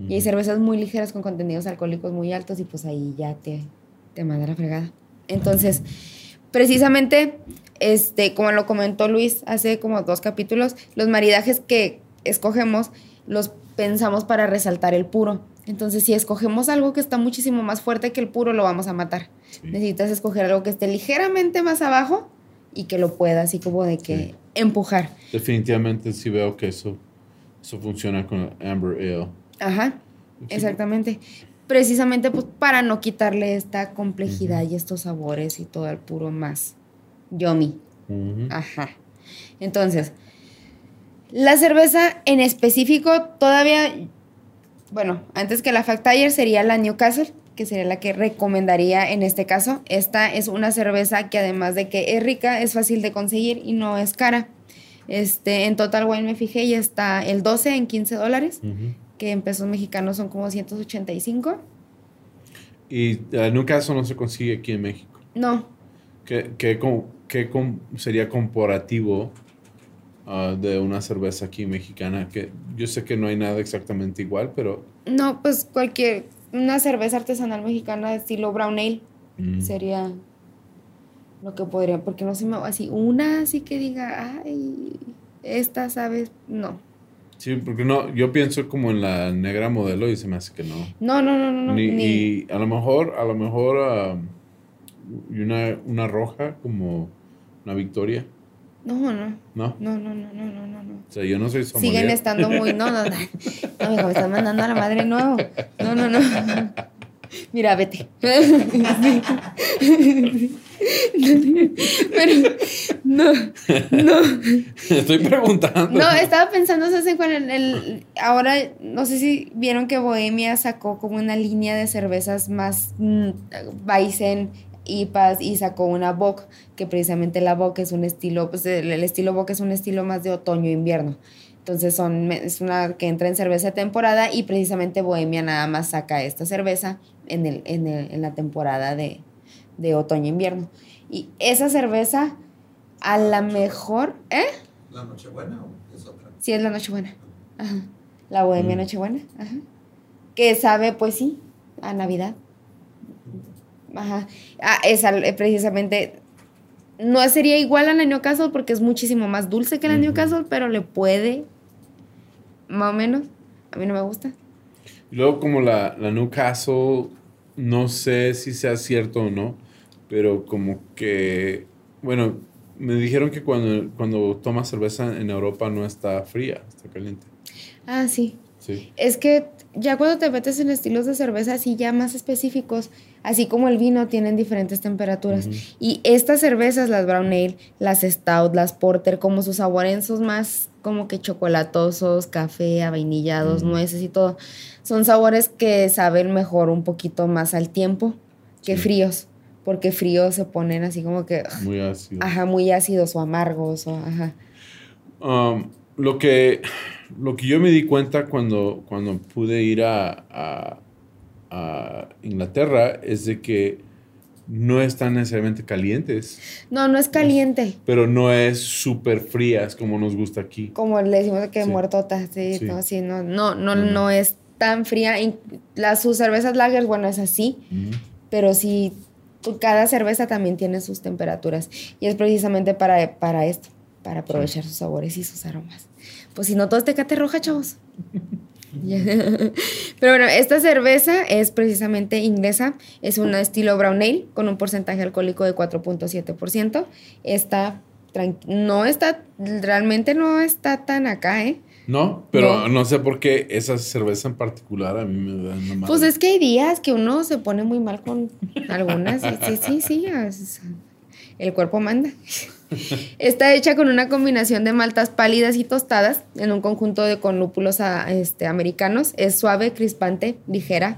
Y hay cervezas muy ligeras con contenidos alcohólicos muy altos y pues ahí ya te, te manda la fregada. Entonces, precisamente, este, como lo comentó Luis hace como dos capítulos, los maridajes que escogemos los pensamos para resaltar el puro. Entonces, si escogemos algo que está muchísimo más fuerte que el puro, lo vamos a matar. Necesitas escoger algo que esté ligeramente más abajo y que lo pueda así como de que empujar. Definitivamente sí veo que eso, eso funciona con Amber Ale. Ajá, exactamente. Precisamente pues, para no quitarle esta complejidad y estos sabores y todo el puro más yummy. Ajá. Entonces, la cerveza en específico todavía bueno, antes que la Fact sería la Newcastle, que sería la que recomendaría en este caso. Esta es una cerveza que además de que es rica, es fácil de conseguir y no es cara. Este, en Total Wine me fijé y está el 12 en 15 dólares, que en pesos mexicanos son como 185. ¿Y la Newcastle no se consigue aquí en México? No. ¿Qué, qué, qué sería comparativo Ah, de una cerveza aquí mexicana, que yo sé que no hay nada exactamente igual, pero... No, pues cualquier, una cerveza artesanal mexicana de estilo brown ale mm. sería lo que podría, porque no se me así, una así que diga, ay, esta, ¿sabes? No. Sí, porque no, yo pienso como en la negra modelo y se me hace que no. No, no, no, no. Y a lo mejor, a lo mejor, ah, una, una roja como una victoria. No, no. ¿No? No, no, no, no, no, no. O sea, yo no soy sommelier. Siguen estando muy... No, no, no. No, me están mandando a la madre nuevo. No, no, no. Mira, vete. Pero, No, no. Estoy preguntando. No, estaba pensando, ¿sabes? Con el, el, ahora, no sé si vieron que Bohemia sacó como una línea de cervezas más mm, Weizen, IPAs y sacó una Bock, que precisamente la Bock es un estilo, pues el, el estilo Bock es un estilo más de otoño-invierno. Entonces son, es una que entra en cerveza de temporada y precisamente Bohemia nada más saca esta cerveza en, el, en, el, en la temporada de, de otoño-invierno. Y esa cerveza, a la mejor, ¿eh? ¿La Nochebuena o es otra? Sí, es la Nochebuena. Ajá. La Bohemia Mm. Nochebuena. Ajá. Que sabe, pues sí, a Navidad. Ajá. Ah, esa eh, precisamente no sería igual a la Newcastle porque es muchísimo más dulce que la Ujú. Newcastle, pero le puede, más o menos. A mí no me gusta. Y luego como la, la Newcastle, no sé si sea cierto o no, pero como que, bueno, me dijeron que cuando, cuando tomas cerveza en Europa no está fría, está caliente. Ah, sí. Sí. Es que ya cuando te metes en estilos de cerveza así ya más específicos, así como el vino, tienen diferentes temperaturas. Y estas cervezas, las brown ale, las stout, las porter, como sus saborenzos más como que chocolatosos, café, avainillados, nueces y todo, son sabores que saben mejor un poquito más al tiempo que Sí. fríos, porque fríos se ponen así como que, Muy ácido. ajá, muy ácidos o amargos o ajá. Um, lo, que, lo que yo me di cuenta cuando, cuando pude ir a, a- a Inglaterra es de que no están necesariamente calientes, No, no es caliente. pero no es súper frías como nos gusta aquí. como le decimos que Sí. muertota, sí, Sí. no, sí, no, no, no, no es tan fría. Las, sus cervezas lager, bueno, es así, pero sí, cada cerveza también tiene sus temperaturas. Y es precisamente para, para esto, para aprovechar sus sabores y sus aromas. Pues si no, todo es tecate roja, chavos. *laughs* Pero bueno, esta cerveza es precisamente inglesa, es un estilo brown ale con un porcentaje alcohólico de 4.7%. Está, no está, realmente no está tan acá, ¿eh? No, pero No. no. sé por qué esa cerveza en particular a mí me da una madre. Pues es que hay días que uno se pone muy mal con algunas. Sí, sí, sí. es- el cuerpo manda. *laughs* Está hecha con una combinación de maltas pálidas y tostadas en un conjunto de con lúpulos a- este, americanos. Es suave, crispante, ligera.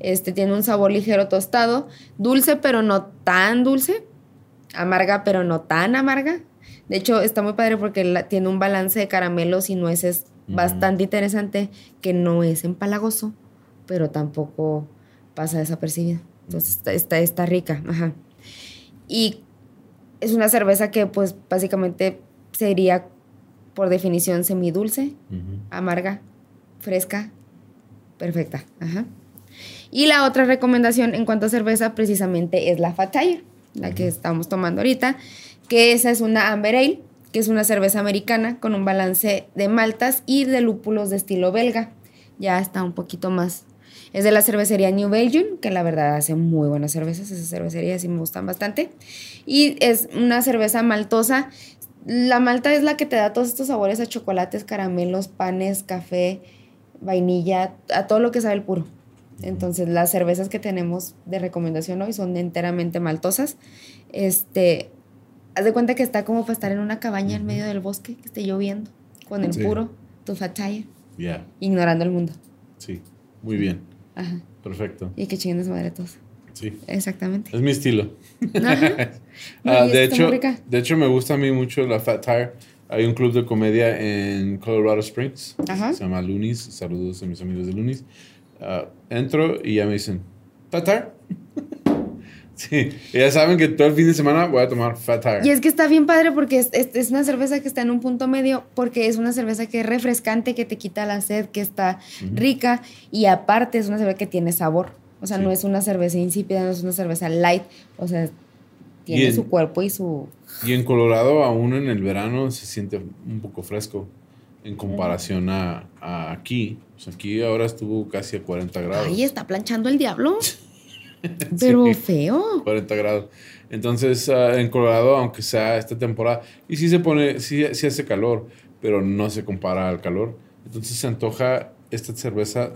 Este, tiene un sabor ligero tostado, dulce pero no tan dulce, amarga pero no tan amarga. De hecho, está muy padre porque la- tiene un balance de caramelos y nueces bastante interesante que no es empalagoso, pero tampoco pasa desapercibido. Entonces está, está, está rica. Ajá. Y es una cerveza que pues básicamente sería por definición semidulce, amarga, fresca, perfecta. Ajá. Y la otra recomendación en cuanto a cerveza precisamente es la Fat Tire, la que estamos tomando ahorita, que esa es una Amber Ale, que es una cerveza americana con un balance de maltas y de lúpulos de estilo belga. Ya está un poquito más. Es de la cervecería New Belgium, que la verdad hace muy buenas cervezas. Esas cervecerías sí me gustan bastante. Y es una cerveza maltosa. La malta es la que te da todos estos sabores a chocolates, caramelos, panes, café, vainilla, a todo lo que sabe el puro. Entonces, las cervezas que tenemos de recomendación hoy son enteramente maltosas. Este, haz de cuenta que está como para estar en una cabaña en medio del bosque, que esté lloviendo, con el Sí. puro, tu fat tire, Ya, ignorando el mundo. sí. Muy bien. Perfecto. Y que chinguen madre todos. Sí. Exactamente. Es mi estilo. Ajá. *laughs* Ah, de, hecho, de hecho, me gusta a mí mucho la Fat Tire. Hay un club de comedia en Colorado Springs. Ajá. Se llama Loonies. Saludos a mis amigos de Loonies. Ah, entro y ya me dicen, ¿Fat Tire? Sí. Ya saben que todo el fin de semana voy a tomar Fat Tire. Y es que está bien padre porque es, es- es una cerveza que está en un punto medio, porque es una cerveza que es refrescante, que te quita la sed, que está Ujú. rica y aparte es una cerveza que tiene sabor. O sea, Sí. no es una cerveza insípida, no es una cerveza light. O sea, tiene en- su cuerpo y su... Y en Colorado, aún en el verano, se siente un poco fresco en comparación a, a aquí. Pues aquí ahora estuvo casi a 40 grados. Ay, está planchando el diablo. *laughs* *laughs* Pero Sí. feo. 40 grados. Entonces, ah, en Colorado, aunque sea esta temporada, y sí se pone, sí, sí hace calor, pero no se compara al calor. Entonces se antoja esta cerveza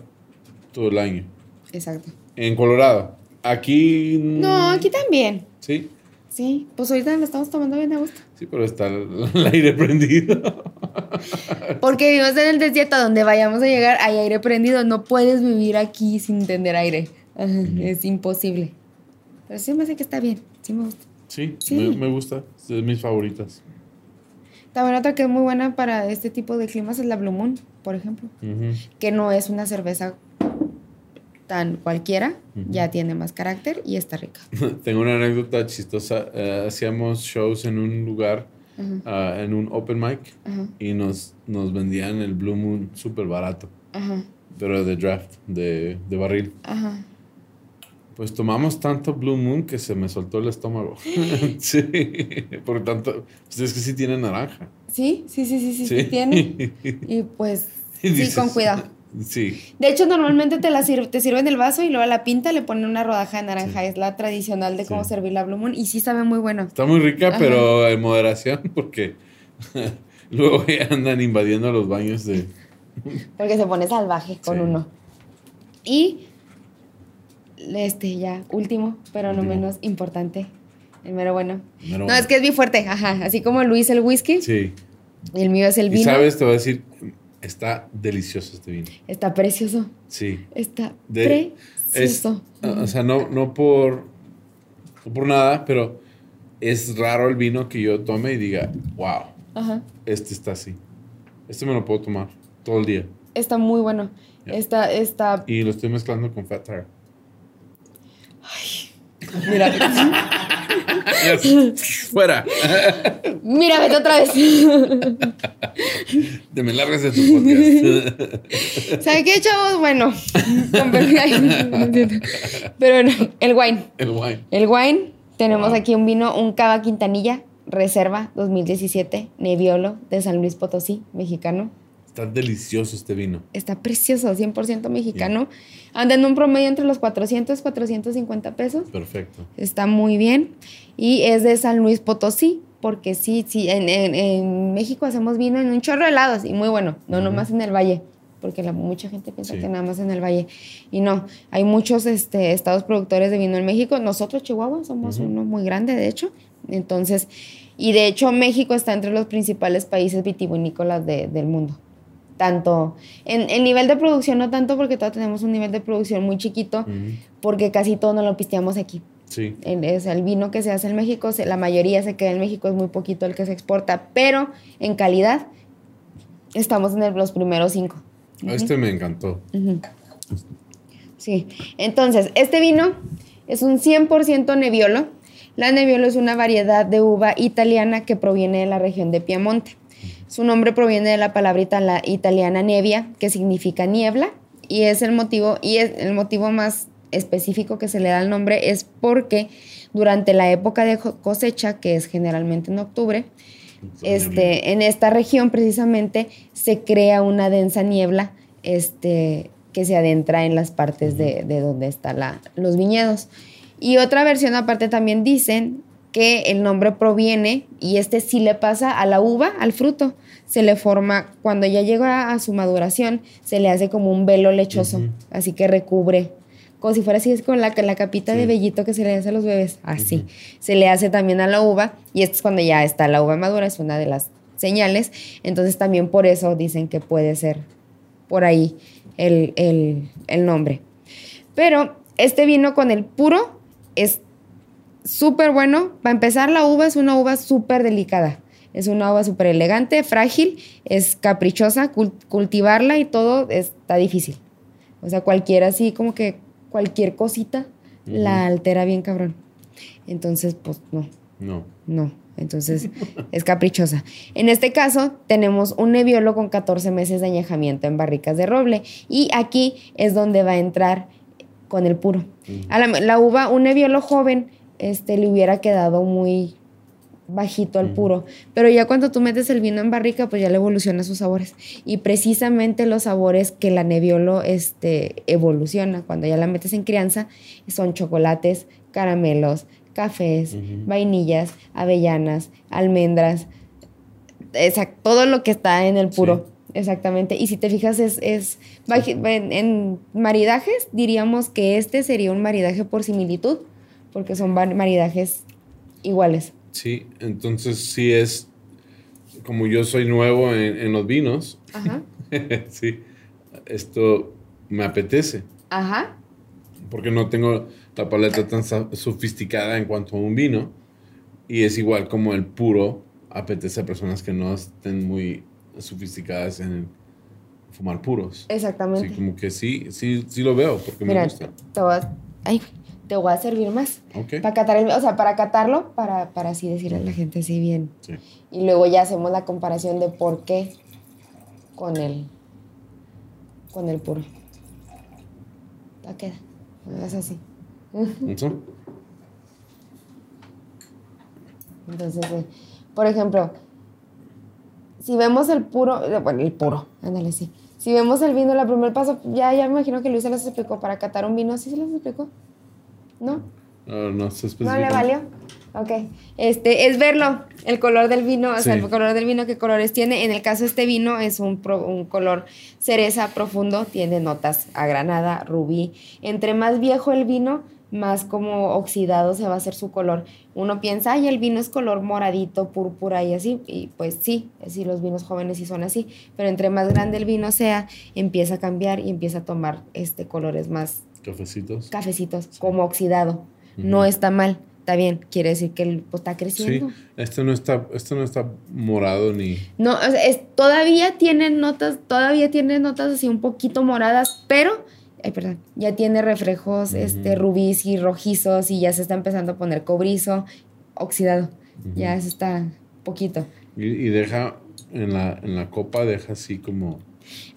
todo el año. Exacto. En Colorado. Aquí. No, aquí también. Sí. Sí, pues ahorita lo estamos tomando bien a gusto. Sí, pero está el, el aire prendido. *laughs* Porque vivimos en el desierto, a donde vayamos a llegar hay aire prendido. No puedes vivir aquí sin tener aire. Ajá, Es imposible. Pero sí me hace que está bien. Sí me gusta. Sí, Sí. Me, me gusta. Es de mis favoritas. También otra que es muy buena para este tipo de climas es la Blue Moon, por ejemplo. Que no es una cerveza tan cualquiera. Ya tiene más carácter y está rica. *laughs* Tengo una anécdota chistosa. Eh, hacíamos shows en un lugar, ah, en un open mic, y nos, nos vendían el Blue Moon súper barato, ajá, pero de draft, de, de barril. ajá. Pues tomamos tanto Blue Moon que se me soltó el estómago. *gasps* *laughs* sí, por tanto, pues es que sí tiene naranja. Sí, sí, sí, sí, sí, sí tiene. *laughs* Y pues, Y sí, con cuidado. Sí, De hecho, normalmente te la sir- te sirven el vaso y luego a la pinta le ponen una rodaja de naranja. Es la tradicional de cómo Sí. servir la Blue Moon y sí sabe muy bueno. está muy rica, Ajá. pero en moderación, *laughs* porque luego ya andan invadiendo los baños de... Porque se pone salvaje con uno. Y este ya, último, pero no menos importante. El mero bueno. Mero no, bueno. es que es bien fuerte, ajá. Así como Luis el whisky, Sí. el mío es el Y vino. sabes, te voy a decir, está delicioso este vino. Está precioso. Sí. Está De- Es, precioso. o sea, no, no por, no por nada, pero es raro el vino que yo tome y diga, wow, Ajá. este está así. Este me lo puedo tomar todo el día. Está muy bueno. Está, está. Y lo estoy mezclando con Fat Tire. Mira, *laughs* Fuera. mira, vete otra vez. *laughs* Te me largas de tu podcast. ¿Sabe qué, chavos? Bueno. Pero no, el wine. el wine. El wine, tenemos Wow. aquí un vino, un Cava Quintanilla, Reserva 2017, Nebbiolo de San Luis Potosí, mexicano. Está delicioso este vino. Está precioso, 100% mexicano. Anda en un promedio entre los 400 450 pesos. Perfecto. Está muy bien. Y es de San Luis Potosí, porque sí, sí, en, en- en México hacemos vino en un chorro de helados y muy bueno, no nomás en el valle, porque la- mucha gente piensa Sí. que nada más en el valle. Y no, hay muchos este, estados productores de vino en México. Nosotros, Chihuahua, somos uno muy grande, de hecho. Entonces, y de hecho México está entre los principales países vitivinícolas de- del mundo. Tanto en el nivel de producción, no tanto porque todavía tenemos un nivel de producción muy chiquito, porque casi todo no lo pisteamos aquí. Sí. El, es el vino que se hace en México, se- la mayoría se queda en México, es muy poquito el que se exporta, pero en calidad estamos en el- los primeros cinco. Este me encantó. Sí, entonces, este vino es un 100% Nebbiolo. La Nebbiolo es una variedad de uva italiana que proviene de la región de Piamonte. Su nombre proviene de la palabra itala- italiana nevia, que significa niebla, y es el motivo y es el motivo más específico que se le da al nombre es porque durante la época de cosecha, que es generalmente en octubre, este, en esta región precisamente se crea una densa niebla este, que se adentra en las partes de, de donde están los viñedos. Y otra versión aparte también dicen que el nombre proviene, y este sí le pasa a la uva, al fruto, se le forma, cuando ya llega a su maduración, se le hace como un velo lechoso, así que recubre, como si fuera así, es con la, la capita Sí. de vellito que se le hace a los bebés, así. Se le hace también a la uva, y esto es cuando ya está la uva madura, es una de las señales, entonces también por eso dicen que puede ser por ahí el, el- el nombre. Pero este vino con el puro es súper bueno. Para empezar, la uva es una uva súper delicada. Es una uva súper elegante, frágil, es caprichosa. cul- cultivarla y todo está difícil. O sea, cualquiera así, como que cualquier cosita la altera bien cabrón. Entonces, pues no. No. No, entonces *laughs* es caprichosa. En este caso, tenemos un Nebbiolo con 14 meses de añejamiento en barricas de roble. Y aquí es donde va a entrar con el puro. A la, la uva, un Nebbiolo joven, este, le hubiera quedado muy bajito al puro. Pero ya cuando tú metes el vino en barrica, pues ya le evoluciona sus sabores. Y precisamente los sabores que la Nebbiolo este, evoluciona cuando ya la metes en crianza son chocolates, caramelos, cafés, vainillas, avellanas, almendras, exact- todo lo que está en el puro. Exactamente. Y si te fijas, es, es en maridajes, diríamos que este sería un maridaje por similitud, porque son maridajes iguales. Sí, entonces sí es, como yo soy nuevo en, en los vinos, Ajá. *laughs* sí, esto me apetece, Ajá. porque no tengo la paleta tan sofisticada en cuanto a un vino, y es igual como el puro apetece a personas que no estén muy sofisticadas en fumar puros. Exactamente. Sí, como que sí, sí, sí lo veo, porque me gusta. te voy a, ay, te voy a servir más. Ok. Para catar el- o sea, para catarlo, para, para así decirle a la gente así bien. Sí. Y luego ya hacemos la comparación de por qué con el, con el puro. Ya queda. Es así. ¿Eso? Entonces, eh, por ejemplo, si vemos el puro, bueno, el puro, ándale, sí. Si vemos el vino, el primer paso, ya, ya me imagino que Luis se los explicó para catar un vino, ¿sí se los explicó? ¿No? No, no sé ¿No le valió? Ok. Este, es verlo, el color del vino, o sea, Sí. el color del vino, qué colores tiene. En el caso de este vino es un, pro- un color cereza profundo, tiene notas a granada, rubí. Entre más viejo el vino, más como oxidado se va a hacer su color. Uno piensa, ay, el vino es color moradito, púrpura y así, y pues sí, sí, los vinos jóvenes sí son así, pero entre más grande el vino sea, empieza a cambiar y empieza a tomar este colores más Cafecitos. cafecitos, como oxidado. No está mal, está bien, quiere decir que el, pues, está Sí, creciendo. este no está, este no está morado ni. No, sea, es, todavía tiene notas, todavía tiene notas así un poquito moradas, pero, ay, perdón, ya tiene reflejos este, rubíes y rojizos y ya se está empezando a poner cobrizo, oxidado. Ya se está poquito. Y, y deja en la, en la copa, deja así como.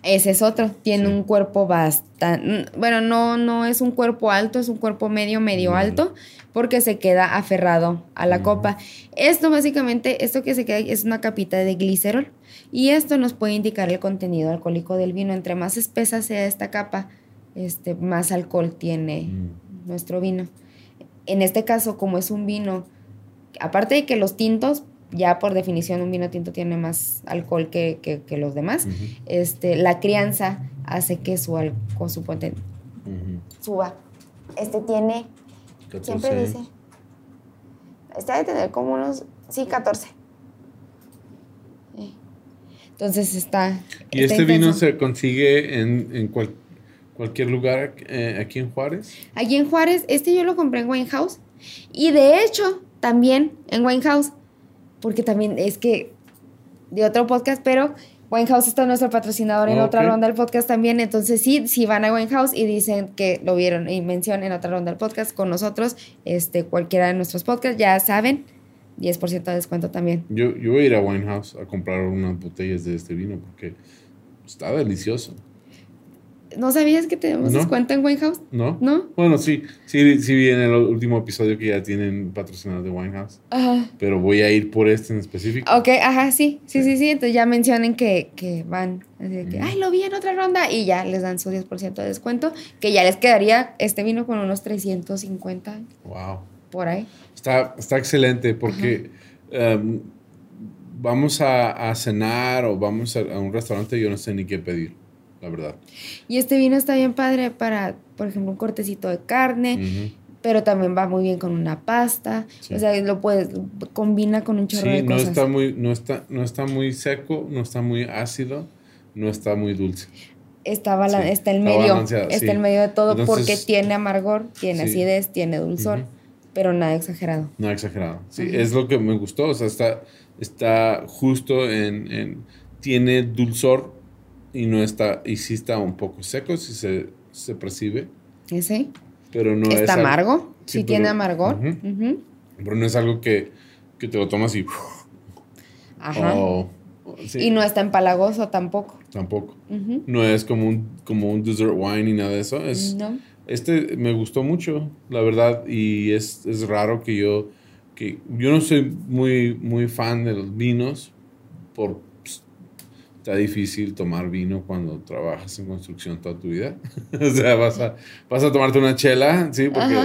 Ese es otro, tiene Sí. un cuerpo bastante, bueno, no, no es un cuerpo alto, es un cuerpo medio, medio alto, porque se queda aferrado a la copa. Esto básicamente, esto que se queda es una capita de glicerol y esto nos puede indicar el contenido alcohólico del vino. Entre más espesa sea esta capa, este, más alcohol tiene mm, nuestro vino. En este caso, como es un vino, aparte de que los tintos, ya por definición un vino tinto tiene más alcohol que, que- que los demás, este, la crianza hace que su, al- con su poten- suba. Este tiene, siempre 14. dice, este debe tener como unos, sí, 14. Eh. Entonces está... ¿Y está este vino se consigue en, en cual- cualquier lugar eh, aquí en Juárez? Allí en Juárez, este yo lo compré en Wine House. Y de hecho, también en Wine House, porque también es que de otro podcast, pero Wine House está nuestro patrocinador en Ah, otra ronda del podcast también. Entonces, sí, si van a Wine House y dicen que lo vieron y mencionan en otra ronda del podcast con nosotros, este, cualquiera de nuestros podcasts, ya saben, 10% de descuento también. Yo, yo voy a ir a Winehouse a comprar unas botellas de este vino porque está delicioso. ¿No sabías que tenemos No. descuento en Wine House? ¿No? ¿No? Bueno, sí, sí, sí vi en el último episodio que ya tienen patrocinador de Winehouse, Ajá. pero voy a ir por este en específico. Ok, ajá, sí, sí, sí, sí. Entonces ya mencionen que, que van, así de que, ay, lo vi en otra ronda y ya les dan su 10% de descuento, que ya les quedaría este vino con unos 350 Wow. por ahí. Está, está excelente porque em, vamos a, a cenar o vamos a, a un restaurante y yo no sé ni qué pedir, la verdad. Y este vino está bien padre para, por ejemplo, un cortecito de carne, Ujú. pero también va muy bien con una pasta. Sí. O sea, lo puedes, combina con un chorro Sí, de no cosas. está, muy, no, está, no está muy seco, no está muy ácido, no está muy dulce. Está, Sí, está el está medio, está sí. el medio de todo Entonces- porque tiene amargor, tiene acidez, tiene dulzor, Ujú. pero nada exagerado. No exagerado. Sí, Ujú. es lo que me gustó. O sea, está, está justo en, en- Tiene dulzor y no está. Y sí está un poco seco, si se, se percibe. ¿Ese? Pero no es. está al- amargo, sí, sí, tiene amargor. Pero no es algo que, que te lo tomas y. Ajá. sí, Y no está empalagoso tampoco. Tampoco. Ujú. No es como un, como un dessert wine ni nada de eso. Es, No. Este me gustó mucho, la verdad, y es, es raro que yo, que yo no soy muy, muy fan de los vinos, por, está difícil tomar vino cuando trabajas en construcción toda tu vida. *laughs* o sea, vas a, vas a tomarte una chela, sí, porque...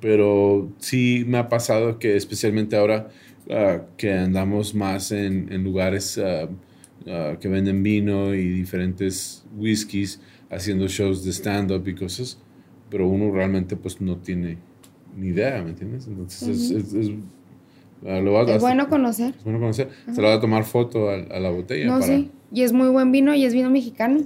pero sí me ha pasado que especialmente ahora ah, que andamos más en, en lugares ah, ah, que venden vino y diferentes whiskies, haciendo shows de stand-up y cosas, pero uno realmente pues no tiene ni idea, ¿me entiendes? Entonces es, es, es- ah, lo vas- Es bueno conocer. es bueno conocer. Se le va a tomar foto a, a la botella. No, para, sí. Y es muy buen vino y es vino mexicano.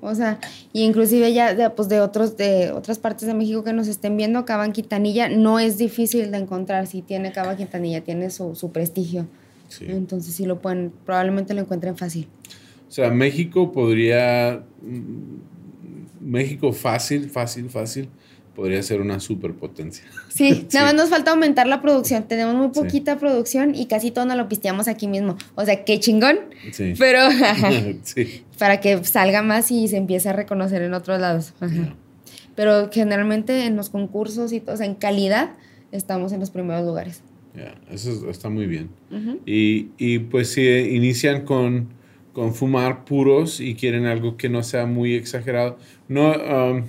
O sea, y inclusive ya de, pues de otros de otras partes de México que nos estén viendo, Cava Quintanilla no es difícil de encontrar. Si tiene Cava Quintanilla, tiene su, su prestigio. Sí. Entonces sí lo pueden, probablemente lo encuentren fácil. O sea, México podría. mm, México fácil, fácil, fácil. Podría ser una superpotencia. *laughs* Sí, Sí. nada más nos falta aumentar la producción. Tenemos muy Sí. poquita producción y casi todo nos lo pisteamos aquí mismo. O sea, qué chingón. Sí. Pero *laughs* sí. para que salga más y se empiece a reconocer en otros lados. Ajá. Ya. Pero generalmente en los concursos y todo, o sea, en calidad, estamos en los primeros lugares. Ya, Eso es- está muy bien. Ujú. Y, y, pues si inician con, con fumar puros y quieren algo que no sea muy exagerado, no, um,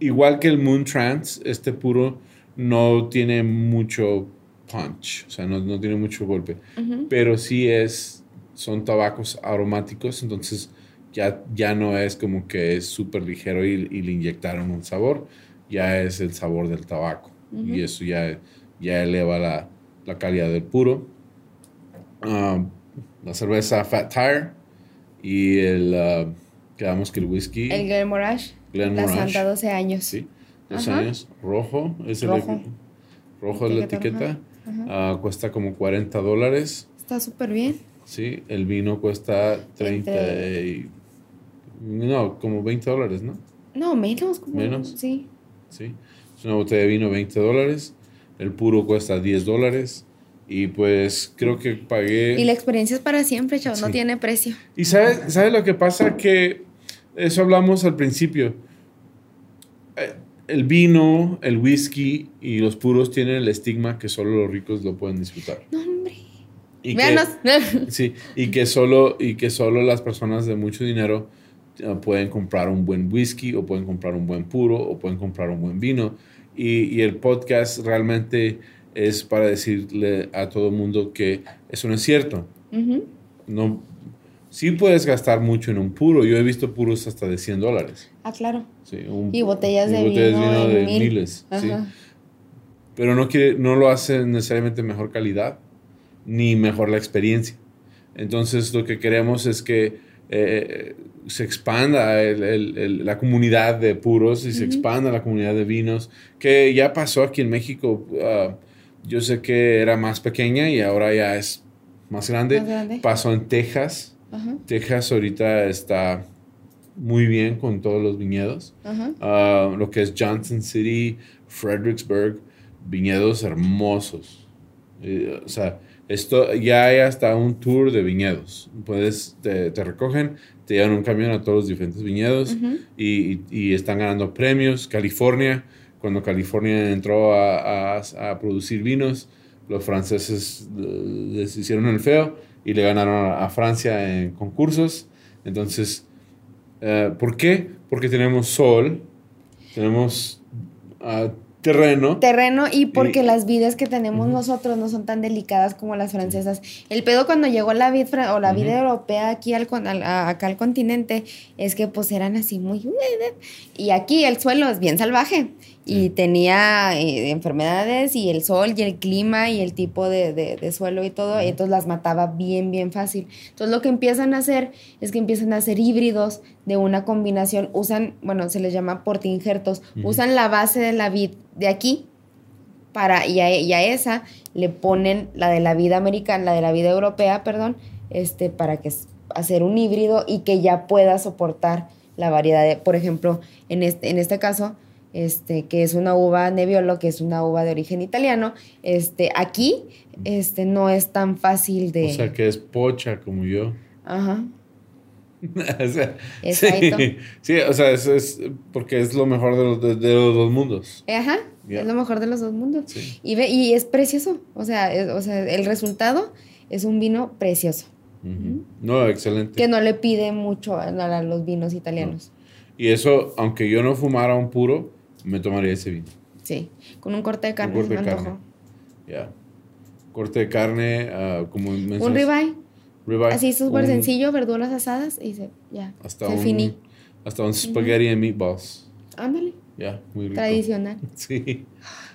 igual que el Moon Trance, este puro no tiene mucho punch, o sea, no, no tiene mucho golpe, pero sí es, son tabacos aromáticos, entonces ya, ya no es como que es súper ligero y, y le inyectaron un sabor, ya es el sabor del tabaco. Y eso ya, ya eleva la, la calidad del puro. Um, la cerveza Fat Tire y el, uh, quedamos que el whisky, El Glenmorangie, la Santa 12 años. sí, dos Ajá. años, rojo, es el Rojo. rojo es la Etiqueta. Ah, cuesta como 40 dólares. Está súper bien. Sí, el vino cuesta 30 Entre- y- No, como 20 dólares, ¿no? No, menos. Como, Menos. Sí. Sí. Es una botella de vino 20 dólares. El puro cuesta 10 dólares. Y pues creo que pagué... Y la experiencia es para siempre, chavos. No Sí. tiene precio. Y sabes sabe lo que pasa? Que eso hablamos al principio. El vino, el whisky y los puros tienen el estigma que solo los ricos lo pueden disfrutar. No, hombre. Y que-. *laughs* Sí, y que solo, y que solo las personas de mucho dinero eh, pueden comprar un buen whisky o pueden comprar un buen puro o pueden comprar un buen vino. Y, y el podcast realmente es para decirle a todo el mundo que eso no es cierto. No, sí puedes gastar mucho en un puro. Yo he visto puros hasta de 100 dólares. Ah, claro. Sí, un- Y botellas de botellas vino en de mil. miles. sí. Pero no, quiere, no lo hace necesariamente mejor calidad ni mejor la experiencia. Entonces lo que queremos es que eh, se expanda el- el- el- la comunidad de puros y se expanda la comunidad de vinos, que ya pasó aquí en México. ah, yo sé que era más pequeña y ahora ya es más grande. Más grande. Pasó en Texas. Ajá. Texas ahorita está muy bien con todos los viñedos. Ah, lo que es Johnson City, Fredericksburg, viñedos hermosos. Eh, o sea, esto ya hay hasta un tour de viñedos. Puedes, te, te recogen, te llevan un camión a todos los diferentes viñedos y están ganando premios. California, cuando California entró a, a- a producir vinos, los franceses eh, les hicieron el feo y le ganaron a, Francia en concursos. Entonces, eh, ¿por qué? Porque tenemos sol, tenemos ah, terreno. terreno y porque Y- las vides que tenemos nosotros no son tan delicadas como las francesas. El pedo cuando llegó la vid o la vid Ujú. europea aquí al, con- al- acá al continente es que pues eran así muy y aquí el suelo es bien salvaje y tenía eh, enfermedades y el sol y el clima y el tipo de, de- de suelo y todo, y entonces las mataba bien, bien fácil. Entonces lo que empiezan a hacer es que empiezan a hacer híbridos de una combinación, usan, bueno, se les llama portinjertos, usan la base de la vid de aquí para, y a, y a esa le ponen la de la vida americana, la de la vida europea, perdón, este, para que hacer un híbrido y que ya pueda soportar la variedad de, por ejemplo, en este, en este caso, este, que es una uva Nebbiolo, que es una uva de origen italiano, este, aquí, este, no es tan fácil de, O sea, que es pocha como yo. ajá, *laughs* O sea, sí, sí, o sea, eso es porque es lo mejor de los, de, de los dos mundos. ajá, es lo mejor de los dos mundos. Sí. Y, ve, y es precioso, o sea, es- o sea, el resultado es un vino precioso. No, excelente. que no le pide mucho a, a los vinos italianos. Y eso, aunque yo no fumara un puro, me tomaría ese vino. Sí, con un corte de carne, corte se me de carne. Ya. Corte de carne, ah, como mencionas, Un ribeye, ribeye, así súper un- sencillo, verduras asadas y se, ya, Hasta se un, finí. hasta un spaghetti and meatballs. Ándale, Ya, muy rico. Tradicional. *laughs* Sí.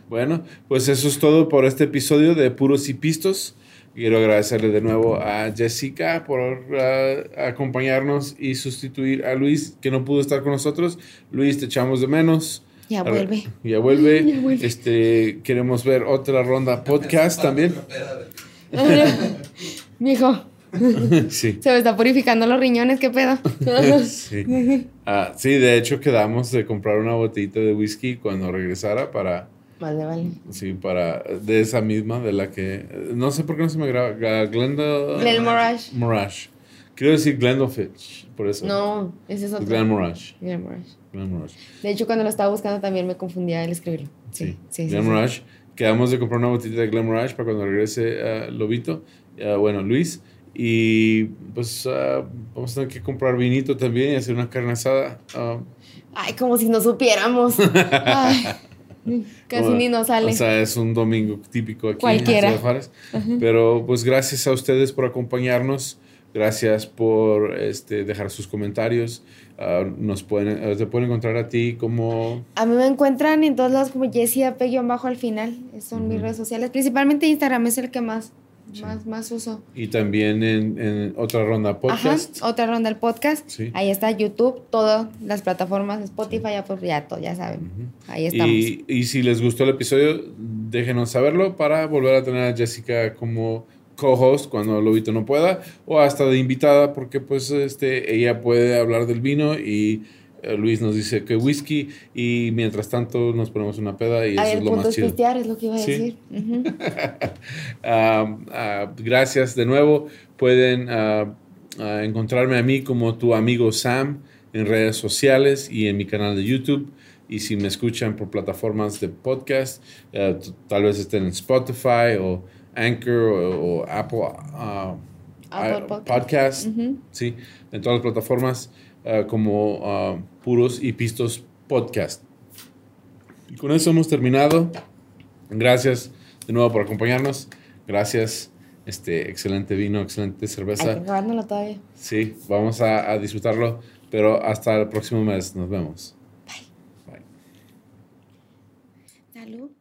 Bueno, pues eso es todo por este episodio de Puros y Pistos. Quiero agradecerle de nuevo a Jessica por uh, acompañarnos y sustituir a Luis, que no pudo estar con nosotros. Luis, te echamos de menos. Ya vuelve. Ya vuelve. *laughs* Ya vuelve. Este, queremos ver otra ronda podcast también. *laughs* Mijo, *laughs* Sí. se me está purificando los riñones, ¿qué pedo? Sí. Ah, sí, de hecho quedamos de comprar una botellita de whisky cuando regresara para, Vale, vale. sí, para, de esa misma, de la que, no sé por qué no se me graba, Glenda... Glenmorangie. Morash. Quiero decir Glendofitch, por eso. No, ese es otro. Glenmorangie. Glenmorangie. De hecho, cuando lo estaba buscando también me confundía al escribirlo. Sí, sí, sí. sí. Glenmorangie. Quedamos de comprar una botellita de Glenmorangie para cuando regrese ah, Lobito, ah, bueno, Luis. Y pues ah, vamos a tener que comprar vinito también y hacer una carne asada. Ay, como si no supiéramos. *laughs* Ay, casi Como- ni nos sale. O sea, es un domingo típico aquí Cualquiera. en Ciudad Juárez. Pero pues gracias a ustedes por acompañarnos. Gracias por este, dejar sus comentarios. Ah, nos pueden, eh, te pueden encontrar a ti como... A mí me encuentran en todos lados como Jessie bajo al final. Son mis redes sociales. Principalmente Instagram es el que más, Sí. más, más uso. Y también en, en otra ronda podcast. Ajá, otra ronda del podcast. Sí. Ahí está YouTube, todas las plataformas, Spotify, Apple, ya, todo, ya saben. Ahí estamos. Y, y si les gustó el episodio, déjenos saberlo para volver a tener a Jessica como co-host cuando Lobito no pueda o hasta de invitada porque pues este ella puede hablar del vino y eh, Luis nos dice que whisky y mientras tanto nos ponemos una peda y eso Ahí es lo punto más es chido. pistear, es lo que iba a Sí. decir. *laughs* Ah, ah, gracias de nuevo. Pueden ah, encontrarme a mí como tu amigo Sam en redes sociales y en mi canal de YouTube. Y si me escuchan por plataformas de podcast, eh, tal vez estén en Spotify o Anchor o, o Apple, ah, Apple ah, Podcast. Sí, en todas las plataformas ah, como Puros y Pistos Podcast. Y con eso hemos terminado. Gracias de nuevo por acompañarnos. Gracias. Este excelente vino, excelente Hay que cerveza. acabárnoslo todavía. Sí, vamos a, a disfrutarlo. Pero hasta el próximo mes. Nos vemos. Bye. Salud.